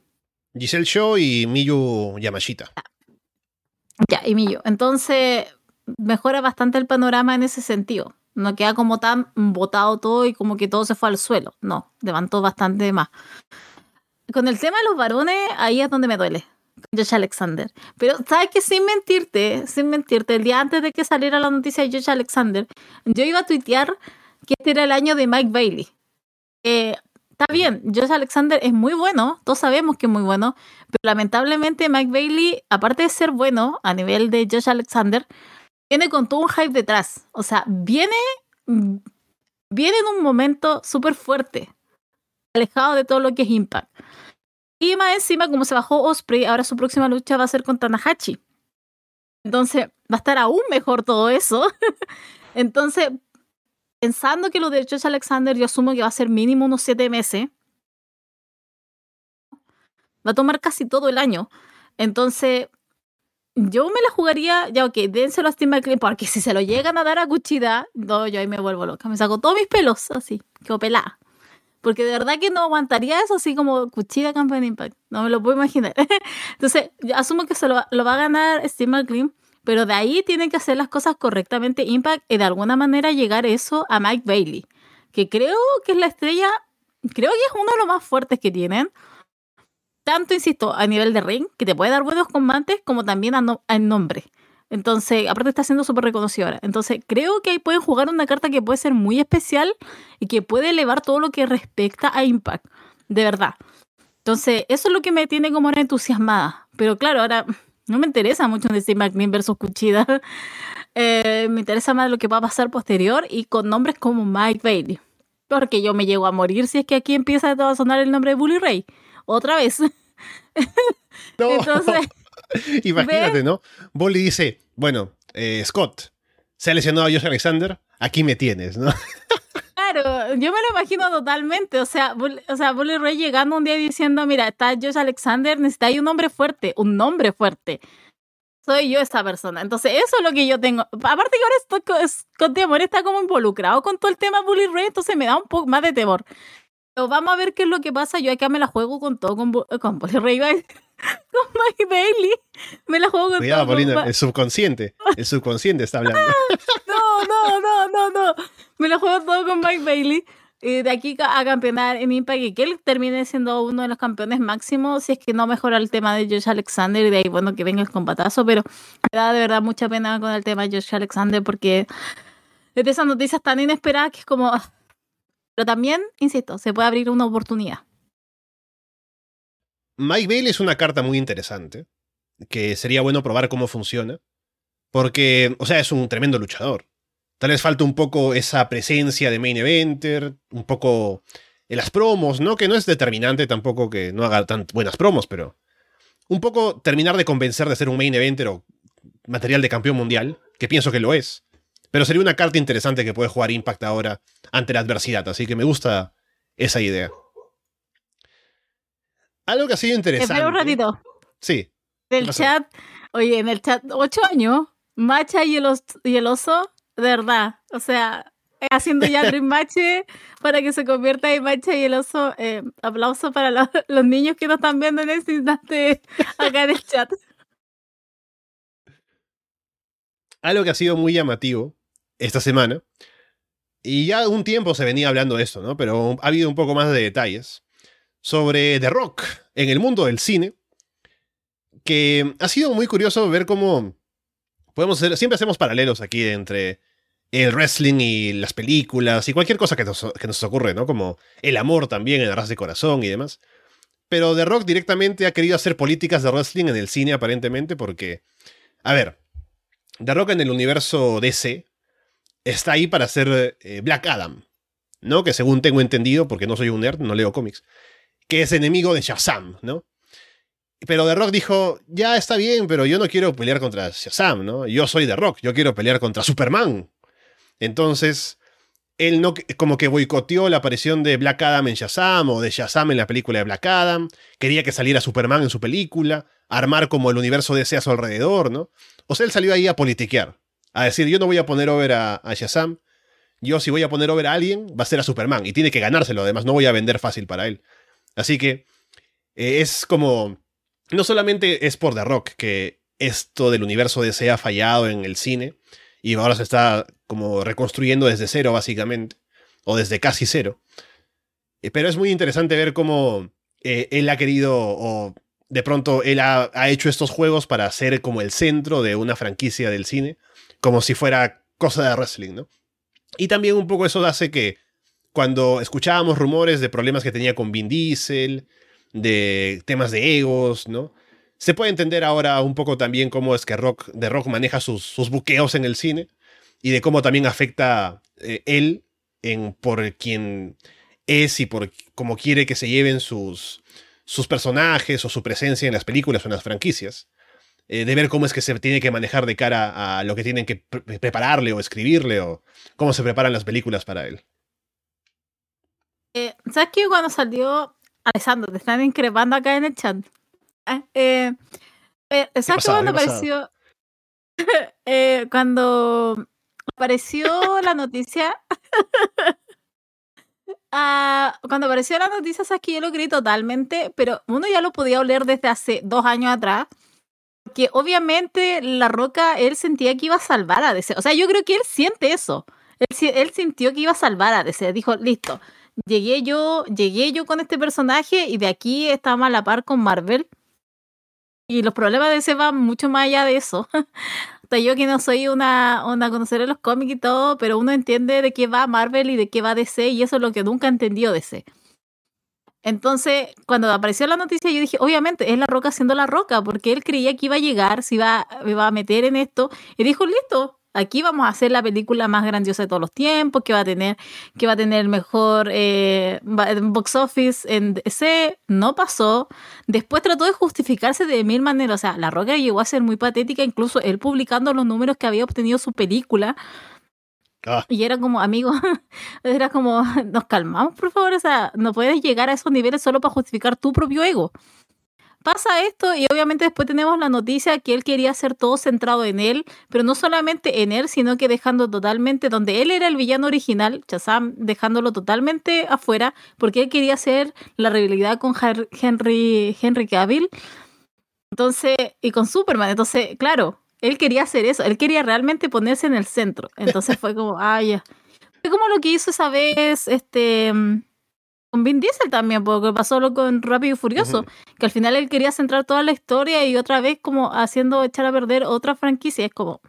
Giselle Show y Miyu Yamashita. Ya, y Miyu. Entonces, mejora bastante el panorama en ese sentido. No queda como tan botado todo y como que todo se fue al suelo. No, levantó bastante más. Con el tema de los varones, ahí es donde me duele. Josh Alexander. Pero, ¿sabes que Sin mentirte, sin mentirte, el día antes de que saliera la noticia de Josh Alexander, yo iba a tuitear que este era el año de Mike Bailey. Eh, está bien, Josh Alexander es muy bueno, todos sabemos que es muy bueno, pero lamentablemente Mike Bailey, aparte de ser bueno a nivel de Josh Alexander, viene con todo un hype detrás. O sea, viene, viene en un momento súper fuerte, alejado de todo lo que es Impact. Y más encima, como se bajó Osprey, ahora su próxima lucha va a ser contra Nahachi. Entonces, va a estar aún mejor todo eso. Entonces, pensando que lo de Josh Alexander, yo asumo que va a ser mínimo unos siete meses. Va a tomar casi todo el año. Entonces, yo me la jugaría, ya ok, dénselo a Steve McLean, porque si se lo llegan a dar a Cuchida, no, yo ahí me vuelvo loca. Me saco todos mis pelos, así, quedo pelada. Porque de verdad que no aguantaría eso así como Cuchida Campeón Impact. No me lo puedo imaginar. Entonces, yo asumo que se lo, lo va a ganar Steve McLean. Pero de ahí tienen que hacer las cosas correctamente Impact y de alguna manera llegar eso a Mike Bailey, que creo que es la estrella, creo que es uno de los más fuertes que tienen. Tanto, insisto, a nivel de ring, que te puede dar buenos combates, como también a, nombre. Entonces, aparte está siendo súper reconocida Entonces, creo que ahí pueden jugar una carta que puede ser muy especial y que puede elevar todo lo que respecta a Impact. De verdad. Entonces, eso es lo que me tiene como entusiasmada. Pero claro, ahora no me interesa mucho decir McLean versus Cuchida. Eh, me interesa más lo que va a pasar posterior y con nombres como Mike Bailey. Porque yo me llego a morir si es que aquí empieza a sonar el nombre de Bully Ray. Otra vez. No. Entonces. Imagínate, ¿no? Bully dice: Bueno, eh, Scott, se ha lesionado a Josh Alexander, aquí me tienes, ¿no? Claro, yo me lo imagino totalmente. O sea, o sea, Bully Ray llegando un día diciendo, mira, está Josh Alexander, necesita un hombre fuerte, un nombre fuerte. Soy yo esta persona. Entonces, eso es lo que yo tengo. Aparte que ahora estoy, Scott Amor está como involucrado con todo el tema Bully Ray, entonces me da un poco más de temor. Pero vamos a ver qué es lo que pasa. Yo acá me la juego con todo, con, con Bully Ray, con Mike Bailey. Me la juego con Cuidado, Paulina, el subconsciente. El subconsciente está hablando. no, no, no, no, no. Me lo juego todo con Mike Bailey. De aquí a campeonar en Impact y que él termine siendo uno de los campeones máximos, si es que no mejora el tema de Josh Alexander y de ahí, bueno, que venga el combatazo, pero me da de verdad mucha pena con el tema de Josh Alexander porque es de esas noticias tan inesperadas que es como... Ah. Pero también, insisto, se puede abrir una oportunidad. Mike Bailey es una carta muy interesante, que sería bueno probar cómo funciona, porque, o sea, es un tremendo luchador. Tal vez falta un poco esa presencia de main eventer, un poco en las promos, ¿no? Que no es determinante tampoco que no haga tan buenas promos, pero un poco terminar de convencer de ser un main eventer o material de campeón mundial, que pienso que lo es. Pero sería una carta interesante que puede jugar Impact ahora ante la adversidad, así que me gusta esa idea. Algo que ha sido interesante. Espera un ratito. Sí. Del chat, oye, en el chat, ocho años, Macha y el, y el oso de verdad. O sea, haciendo ya el rematch para que se convierta en Macha y el oso. Eh, aplauso para los niños que nos están viendo en este instante acá en el chat. Algo que ha sido muy llamativo esta semana, y ya un tiempo se venía hablando de esto, ¿no? Pero ha habido un poco más de detalles sobre The Rock en el mundo del cine, que ha sido muy curioso ver cómo podemos siempre hacemos paralelos aquí entre el wrestling y las películas y cualquier cosa que nos, que nos ocurre, ¿no? Como el amor también en Arras de Corazón y demás. Pero The Rock directamente ha querido hacer políticas de wrestling en el cine aparentemente porque, a ver, The Rock en el universo DC está ahí para hacer eh, Black Adam, ¿no? Que según tengo entendido, porque no soy un nerd, no leo cómics, que es enemigo de Shazam, ¿no? Pero The Rock dijo, ya está bien, pero yo no quiero pelear contra Shazam, ¿no? Yo soy The Rock, yo quiero pelear contra Superman. Entonces, él no, como que boicoteó la aparición de Black Adam en Shazam o de Shazam en la película de Black Adam. Quería que saliera Superman en su película, armar como el universo DC a su alrededor, ¿no? O sea, él salió ahí a politiquear, a decir, yo no voy a poner over a, Shazam, yo si voy a poner over a alguien, va a ser a Superman, y tiene que ganárselo, además, no voy a vender fácil para él. Así que eh, es como no solamente es por The Rock que esto del universo DC ha fallado en el cine y ahora se está como reconstruyendo desde cero básicamente, o desde casi cero, eh, pero es muy interesante ver cómo eh, él ha querido o de pronto él ha, ha, hecho estos juegos para ser como el centro de una franquicia del cine, como si fuera cosa de wrestling, ¿no? Y también un poco eso hace que cuando escuchábamos rumores de problemas que tenía con Vin Diesel, de temas de egos, ¿no? Se puede entender ahora un poco también cómo es que Rock, The Rock maneja sus, sus buqueos en el cine y de cómo también afecta eh, él en, por quien es y por cómo quiere que se lleven sus, sus personajes o su presencia en las películas o en las franquicias. Eh, de ver cómo es que se tiene que manejar de cara a lo que tienen que pre- prepararle o escribirle o cómo se preparan las películas para él. Eh, ¿Sabes qué? Cuando salió Alessandro, te están increpando acá en el chat. Ah, eh, eh, ¿Sabes? Cuando apareció. eh, cuando apareció la noticia. ah, cuando apareció la noticia, sabes que yo lo creí totalmente, pero uno ya lo podía oler desde hace dos años atrás. Que obviamente La Roca, él sentía que iba a salvar a DC. O sea, yo creo que él siente eso. Él sintió que iba a salvar a DC. Dijo, listo, llegué yo, llegué yo con este personaje y de aquí estamos a la par con Marvel. Y los problemas de ese van mucho más allá de eso. Hasta yo que no soy una, una conocedora de los cómics y todo, pero uno entiende de qué va Marvel y de qué va DC y eso es lo que nunca entendió DC. Entonces, cuando apareció la noticia, yo dije, obviamente, es la roca siendo la roca, porque él creía que iba a llegar, se iba, iba a meter en esto, y dijo, listo, aquí vamos a hacer la película más grandiosa de todos los tiempos, que va a tener, que va a tener el mejor eh, ba- box office en DC. No pasó. Después trató de justificarse de mil maneras. O sea, la roca llegó a ser muy patética, incluso él publicando los números que había obtenido su película. Ah, Y era como, amigo, era como, nos calmamos, por favor. O sea, no puedes llegar a esos niveles solo para justificar tu propio ego. Pasa esto y obviamente después tenemos la noticia que él quería hacer todo centrado en él, pero no solamente en él, sino que dejando totalmente, donde él era el villano original, Shazam, dejándolo totalmente afuera, porque él quería hacer la realidad con Henry, Henry Cavill. Entonces, y con Superman. Entonces, claro, él quería hacer eso, él quería realmente ponerse en el centro. Entonces fue como, ah, ya. Fue como lo que hizo esa vez, este, con Vin Diesel también, porque pasó lo con Rápido y Furioso, Ujú. que al final él quería centrar toda la historia y otra vez como haciendo echar a perder otra franquicia. Es como,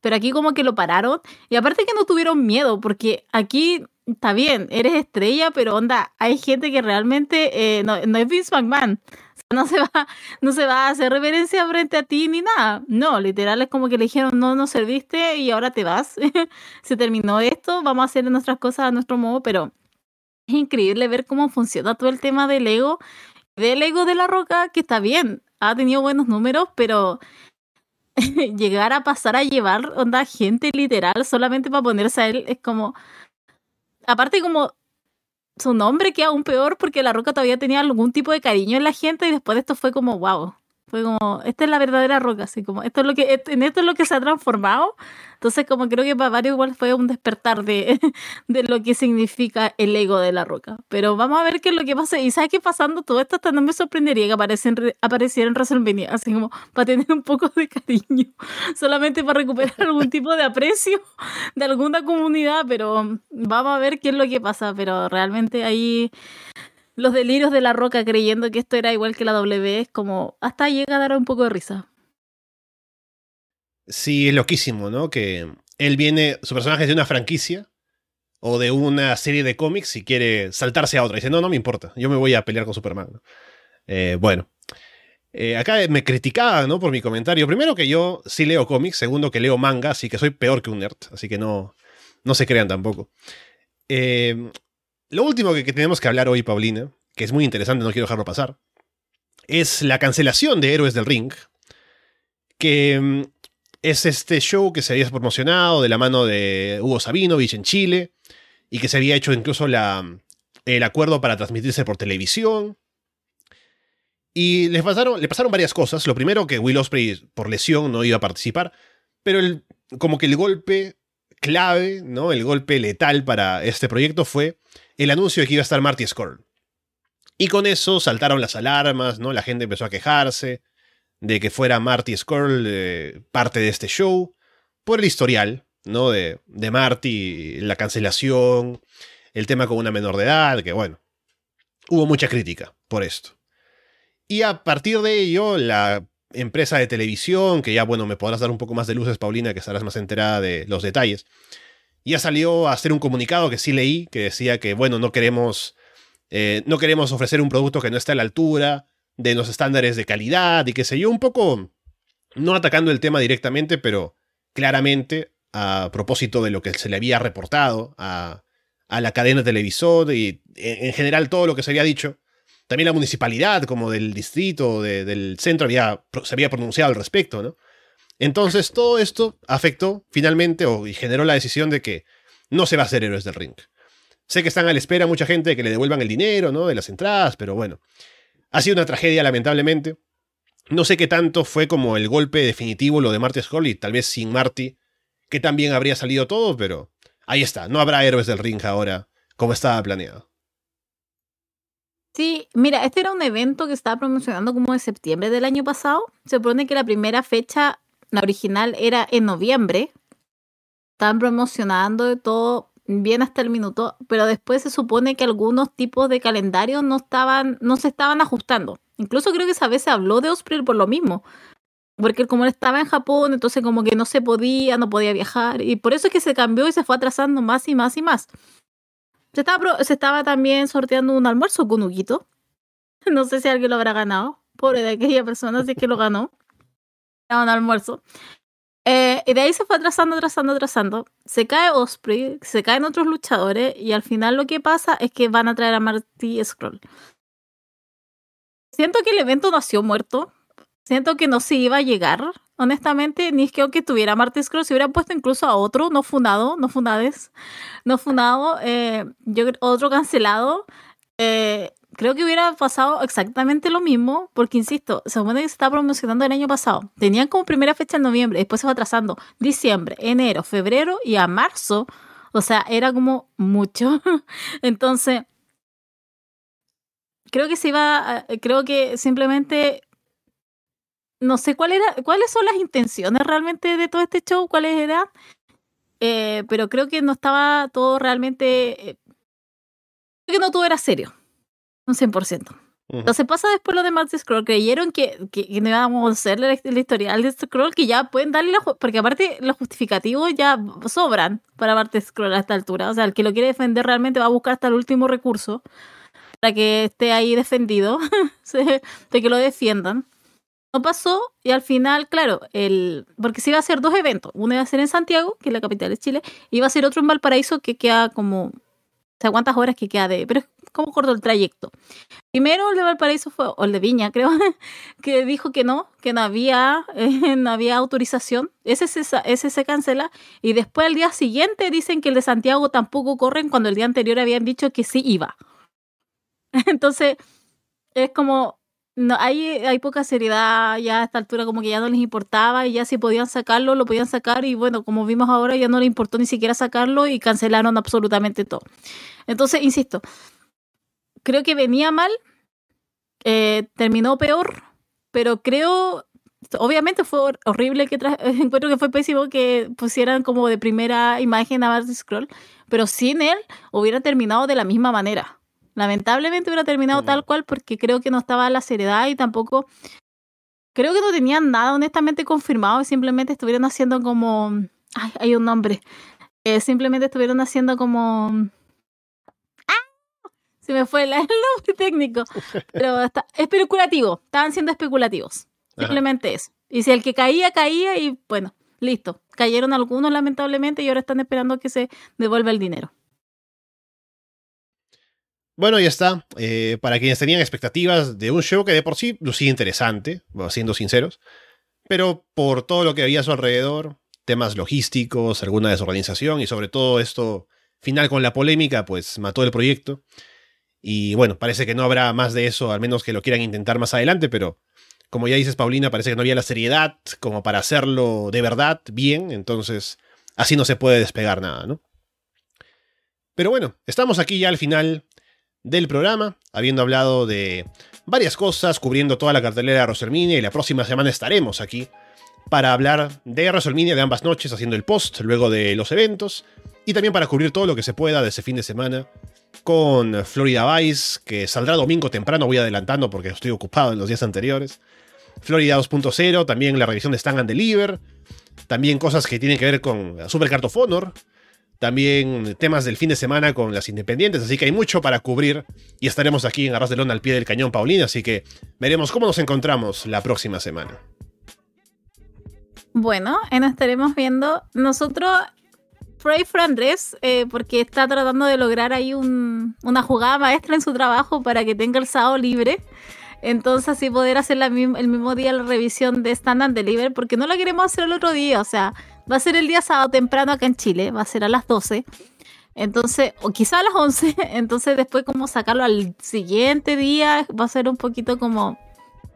pero aquí como que lo pararon y aparte que no tuvieron miedo, porque aquí está bien, eres estrella, pero onda, hay gente que realmente eh, no, no es Vince McMahon. O sea, no se va, no se va a hacer reverencia frente a ti ni nada. No, literal es como que le dijeron, no nos serviste y ahora te vas. se terminó esto, vamos a hacer nuestras cosas a nuestro modo, pero es increíble ver cómo funciona todo el tema del ego, del ego de la roca, que está bien, ha tenido buenos números, pero llegar a pasar a llevar onda gente literal solamente para ponerse a él es como aparte como su nombre queda aún peor porque la roca todavía tenía algún tipo de cariño en la gente y después de esto fue como wow fue como esta es la verdadera roca así como esto es lo que en esto es lo que se ha transformado entonces como creo que para varios igual fue un despertar de, de lo que significa el ego de la roca. Pero vamos a ver qué es lo que pasa. Y sabes que pasando todo esto hasta no me sorprendería que aparece en re- apareciera en WrestleMania así como para tener un poco de cariño solamente para recuperar algún tipo de aprecio de alguna comunidad, pero vamos a ver qué es lo que pasa. Pero realmente ahí los delirios de la roca creyendo que esto era igual que la W es como hasta llega a dar un poco de risa. Sí, es loquísimo, ¿no? Que él viene, su personaje es de una franquicia o de una serie de cómics y quiere saltarse a otra. Dice, no, no me importa, yo me voy a pelear con Superman. Eh, bueno, Eh, acá me criticaban, ¿no? Por mi comentario. Primero que yo sí leo cómics, segundo que leo manga, así que soy peor que un nerd, así que no, no se crean tampoco. Eh, lo último que, tenemos que hablar hoy, Paulina, que es muy interesante, no quiero dejarlo pasar, es la cancelación de Héroes del Ring, que mm, es este show que se había promocionado de la mano de Hugo Sabinovich en Chile y que se había hecho incluso la, el acuerdo para transmitirse por televisión. Y pasaron, le pasaron varias cosas. Lo primero, que Will Ospreay por lesión no iba a participar, pero como que el golpe clave, ¿no? El golpe letal para este proyecto fue el anuncio de que iba a estar Marty Skrull. Y con eso saltaron las alarmas, ¿no? La gente empezó a quejarse de que fuera Marty Skrull eh, parte de este show por el historial, ¿no? De, de Marty, la cancelación, el tema con una menor de edad, que bueno, hubo mucha crítica por esto. Y a partir de ello, la empresa de televisión, que ya, bueno, me podrás dar un poco más de luces, Paulina, que estarás más enterada de los detalles, ya salió a hacer un comunicado que sí leí, que decía que, bueno, no queremos, eh, no queremos ofrecer un producto que no esté a la altura de los estándares de calidad y qué sé yo, un poco, no atacando el tema directamente, pero claramente a propósito de lo que se le había reportado a, a la cadena televisor y en general todo lo que se había dicho. También la municipalidad, como del distrito, del centro, había, se había pronunciado al respecto, ¿no? Entonces todo esto afectó finalmente o, y generó la decisión de que no se va a hacer Héroes del Ring. Sé que están a la espera mucha gente de que le devuelvan el dinero, ¿no? De las entradas, pero bueno. Ha sido una tragedia, lamentablemente. No sé qué tanto fue como el golpe definitivo lo de Marty Scroll y tal vez sin Marty, que también habría salido todo, pero ahí está. No habrá Héroes del Ring ahora, como estaba planeado. Sí, mira, este era un evento que estaba promocionando como de septiembre del año pasado. Se supone que la primera fecha la original era en noviembre. Estaban promocionando de todo bien hasta el minuto, pero después se supone que algunos tipos de calendario no estaban, no se estaban ajustando. Incluso creo que esa vez se habló de Osprey por lo mismo. Porque como él estaba en Japón, entonces como que no se podía, no podía viajar. Y por eso es que se cambió y se fue atrasando más y más y más. Se estaba, se estaba también sorteando un almuerzo con Huguito. No sé si alguien lo habrá ganado. Pobre de aquella persona, si es que lo ganó un almuerzo. Eh, y de ahí se fue atrasando, atrasando, atrasando. Se cae Osprey, se caen otros luchadores y al final lo que pasa es que van a traer a Marty Scroll. Siento que el evento nació muerto. Siento que no se iba a llegar, honestamente, ni es que aunque tuviera Marty Scroll, se hubiera puesto incluso a otro no fundado, no fundades, no fundado, eh, yo, otro cancelado. Eh, creo que hubiera pasado exactamente lo mismo, porque insisto, se supone que se está promocionando el año pasado. Tenían como primera fecha en noviembre, después se va atrasando diciembre, enero, febrero y a marzo. O sea, era como mucho. Entonces, creo que se iba, creo que simplemente no sé cuál era, cuáles son las intenciones realmente de todo este show, cuáles eran, eh, pero creo que no estaba todo realmente, eh, creo que no todo era serio un 100%. Entonces pasa después lo de Marty Scroll. Creyeron que, que, no íbamos a hacer el, historial de Scroll, que ya pueden darle, porque aparte los justificativos ya sobran para Marty Scroll a esta altura. O sea, el que lo quiere defender realmente va a buscar hasta el último recurso para que esté ahí defendido, de que lo defiendan. No pasó y al final, claro, el porque se iba a hacer dos eventos. Uno iba a ser en Santiago, que es la capital de Chile, y iba a ser otro en Valparaíso, que queda como sea, cuántas horas que queda de... Pero es como corto el trayecto. Primero el de Valparaíso fue, o el de Viña, creo, que dijo que no, que no había, no había autorización. Ese se, cancela. Y después al día siguiente dicen que el de Santiago tampoco corren cuando el día anterior habían dicho que sí iba. Entonces, es como, no, hay, hay poca seriedad ya a esta altura, como que ya no les importaba y ya si podían sacarlo, lo podían sacar y bueno, como vimos ahora, ya no le importó ni siquiera sacarlo y cancelaron absolutamente todo. Entonces, insisto, creo que venía mal, eh, terminó peor, pero creo, obviamente fue horrible, que encuentro que fue pésimo que pusieran como de primera imagen a Bart Scroll, pero sin él hubiera terminado de la misma manera Lamentablemente hubiera terminado tal cual porque creo que no estaba la seriedad y tampoco creo que no tenían nada honestamente confirmado, simplemente estuvieron haciendo como ay, hay un nombre. Eh, simplemente estuvieron haciendo como. Se me fue el, nombre técnico. Pero está, especulativo. Estaban siendo especulativos. Simplemente eso. Y si el que caía, caía y bueno, listo. Cayeron algunos lamentablemente y ahora están esperando que se devuelva el dinero. Bueno, ya está. Eh, para quienes tenían expectativas de un show que de por sí lucía interesante, siendo sinceros, pero por todo lo que había a su alrededor, temas logísticos, alguna desorganización y sobre todo esto final con la polémica, pues mató el proyecto. Y bueno, parece que no habrá más de eso, al menos que lo quieran intentar más adelante, pero como ya dices, Paulina, parece que no había la seriedad como para hacerlo de verdad bien, entonces así no se puede despegar nada, ¿no? Pero bueno, estamos aquí ya al final del programa, habiendo hablado de varias cosas, cubriendo toda la cartelera de WrestleMania y la próxima semana estaremos aquí para hablar de WrestleMania de ambas noches, haciendo el post luego de los eventos y también para cubrir todo lo que se pueda de ese fin de semana con Florida Vice, que saldrá domingo temprano, voy adelantando porque estoy ocupado en los días anteriores. Florida 2.0, también la revisión de Stand and Deliver, también cosas que tienen que ver con Super Card of Honor, también temas del fin de semana con las independientes, así que hay mucho para cubrir y estaremos aquí en Arras de Lona al pie del cañón Paulina, así que veremos cómo nos encontramos la próxima semana. Bueno, nos estaremos viendo. Nosotros, pray for eh, porque está tratando de lograr ahí una jugada maestra en su trabajo para que tenga el sábado libre. Entonces, así poder hacer el mismo día la revisión de Stand and Deliver, porque no la queremos hacer el otro día, o sea, va a ser el día sábado temprano acá en Chile, va a ser a las 12. Entonces, o quizá a las 11, entonces después como sacarlo al siguiente día va a ser un poquito como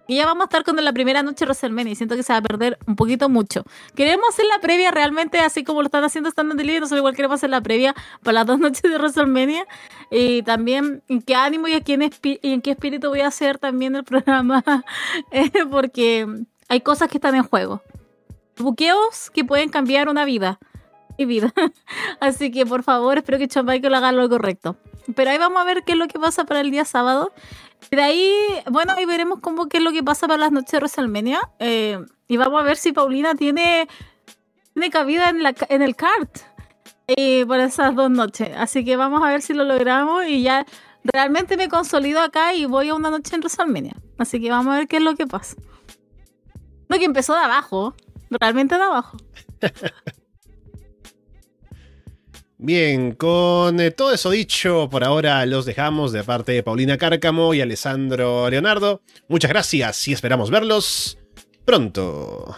y ya vamos a estar con la primera noche de WrestleMania y siento que se va a perder un poquito mucho. Queremos hacer la previa realmente así como lo están haciendo en Delivery, nosotros igual queremos hacer la previa para las dos noches de WrestleMania. Y también en qué ánimo y, en qué espíritu voy a hacer también el programa, eh, porque hay cosas que están en juego. Buqueos que pueden cambiar una vida. Y vida. Así que por favor, espero que John Michael haga lo correcto. Pero ahí vamos a ver qué es lo que pasa para el día sábado. De ahí, bueno, ahí veremos cómo qué es lo que pasa para las noches de WrestleMania. Eh, y vamos a ver si Paulina tiene, tiene cabida en, la, en el kart eh, esas dos noches. Así que vamos a ver si lo logramos y ya realmente me consolido acá y voy a una noche en WrestleMania. Así que vamos a ver qué es lo que pasa. Lo que empezó de abajo, realmente de abajo. Bien, con eh, todo eso dicho, por ahora los dejamos de parte de Paulina Cárcamo y Alessandro Leonardo. Muchas gracias y esperamos verlos pronto.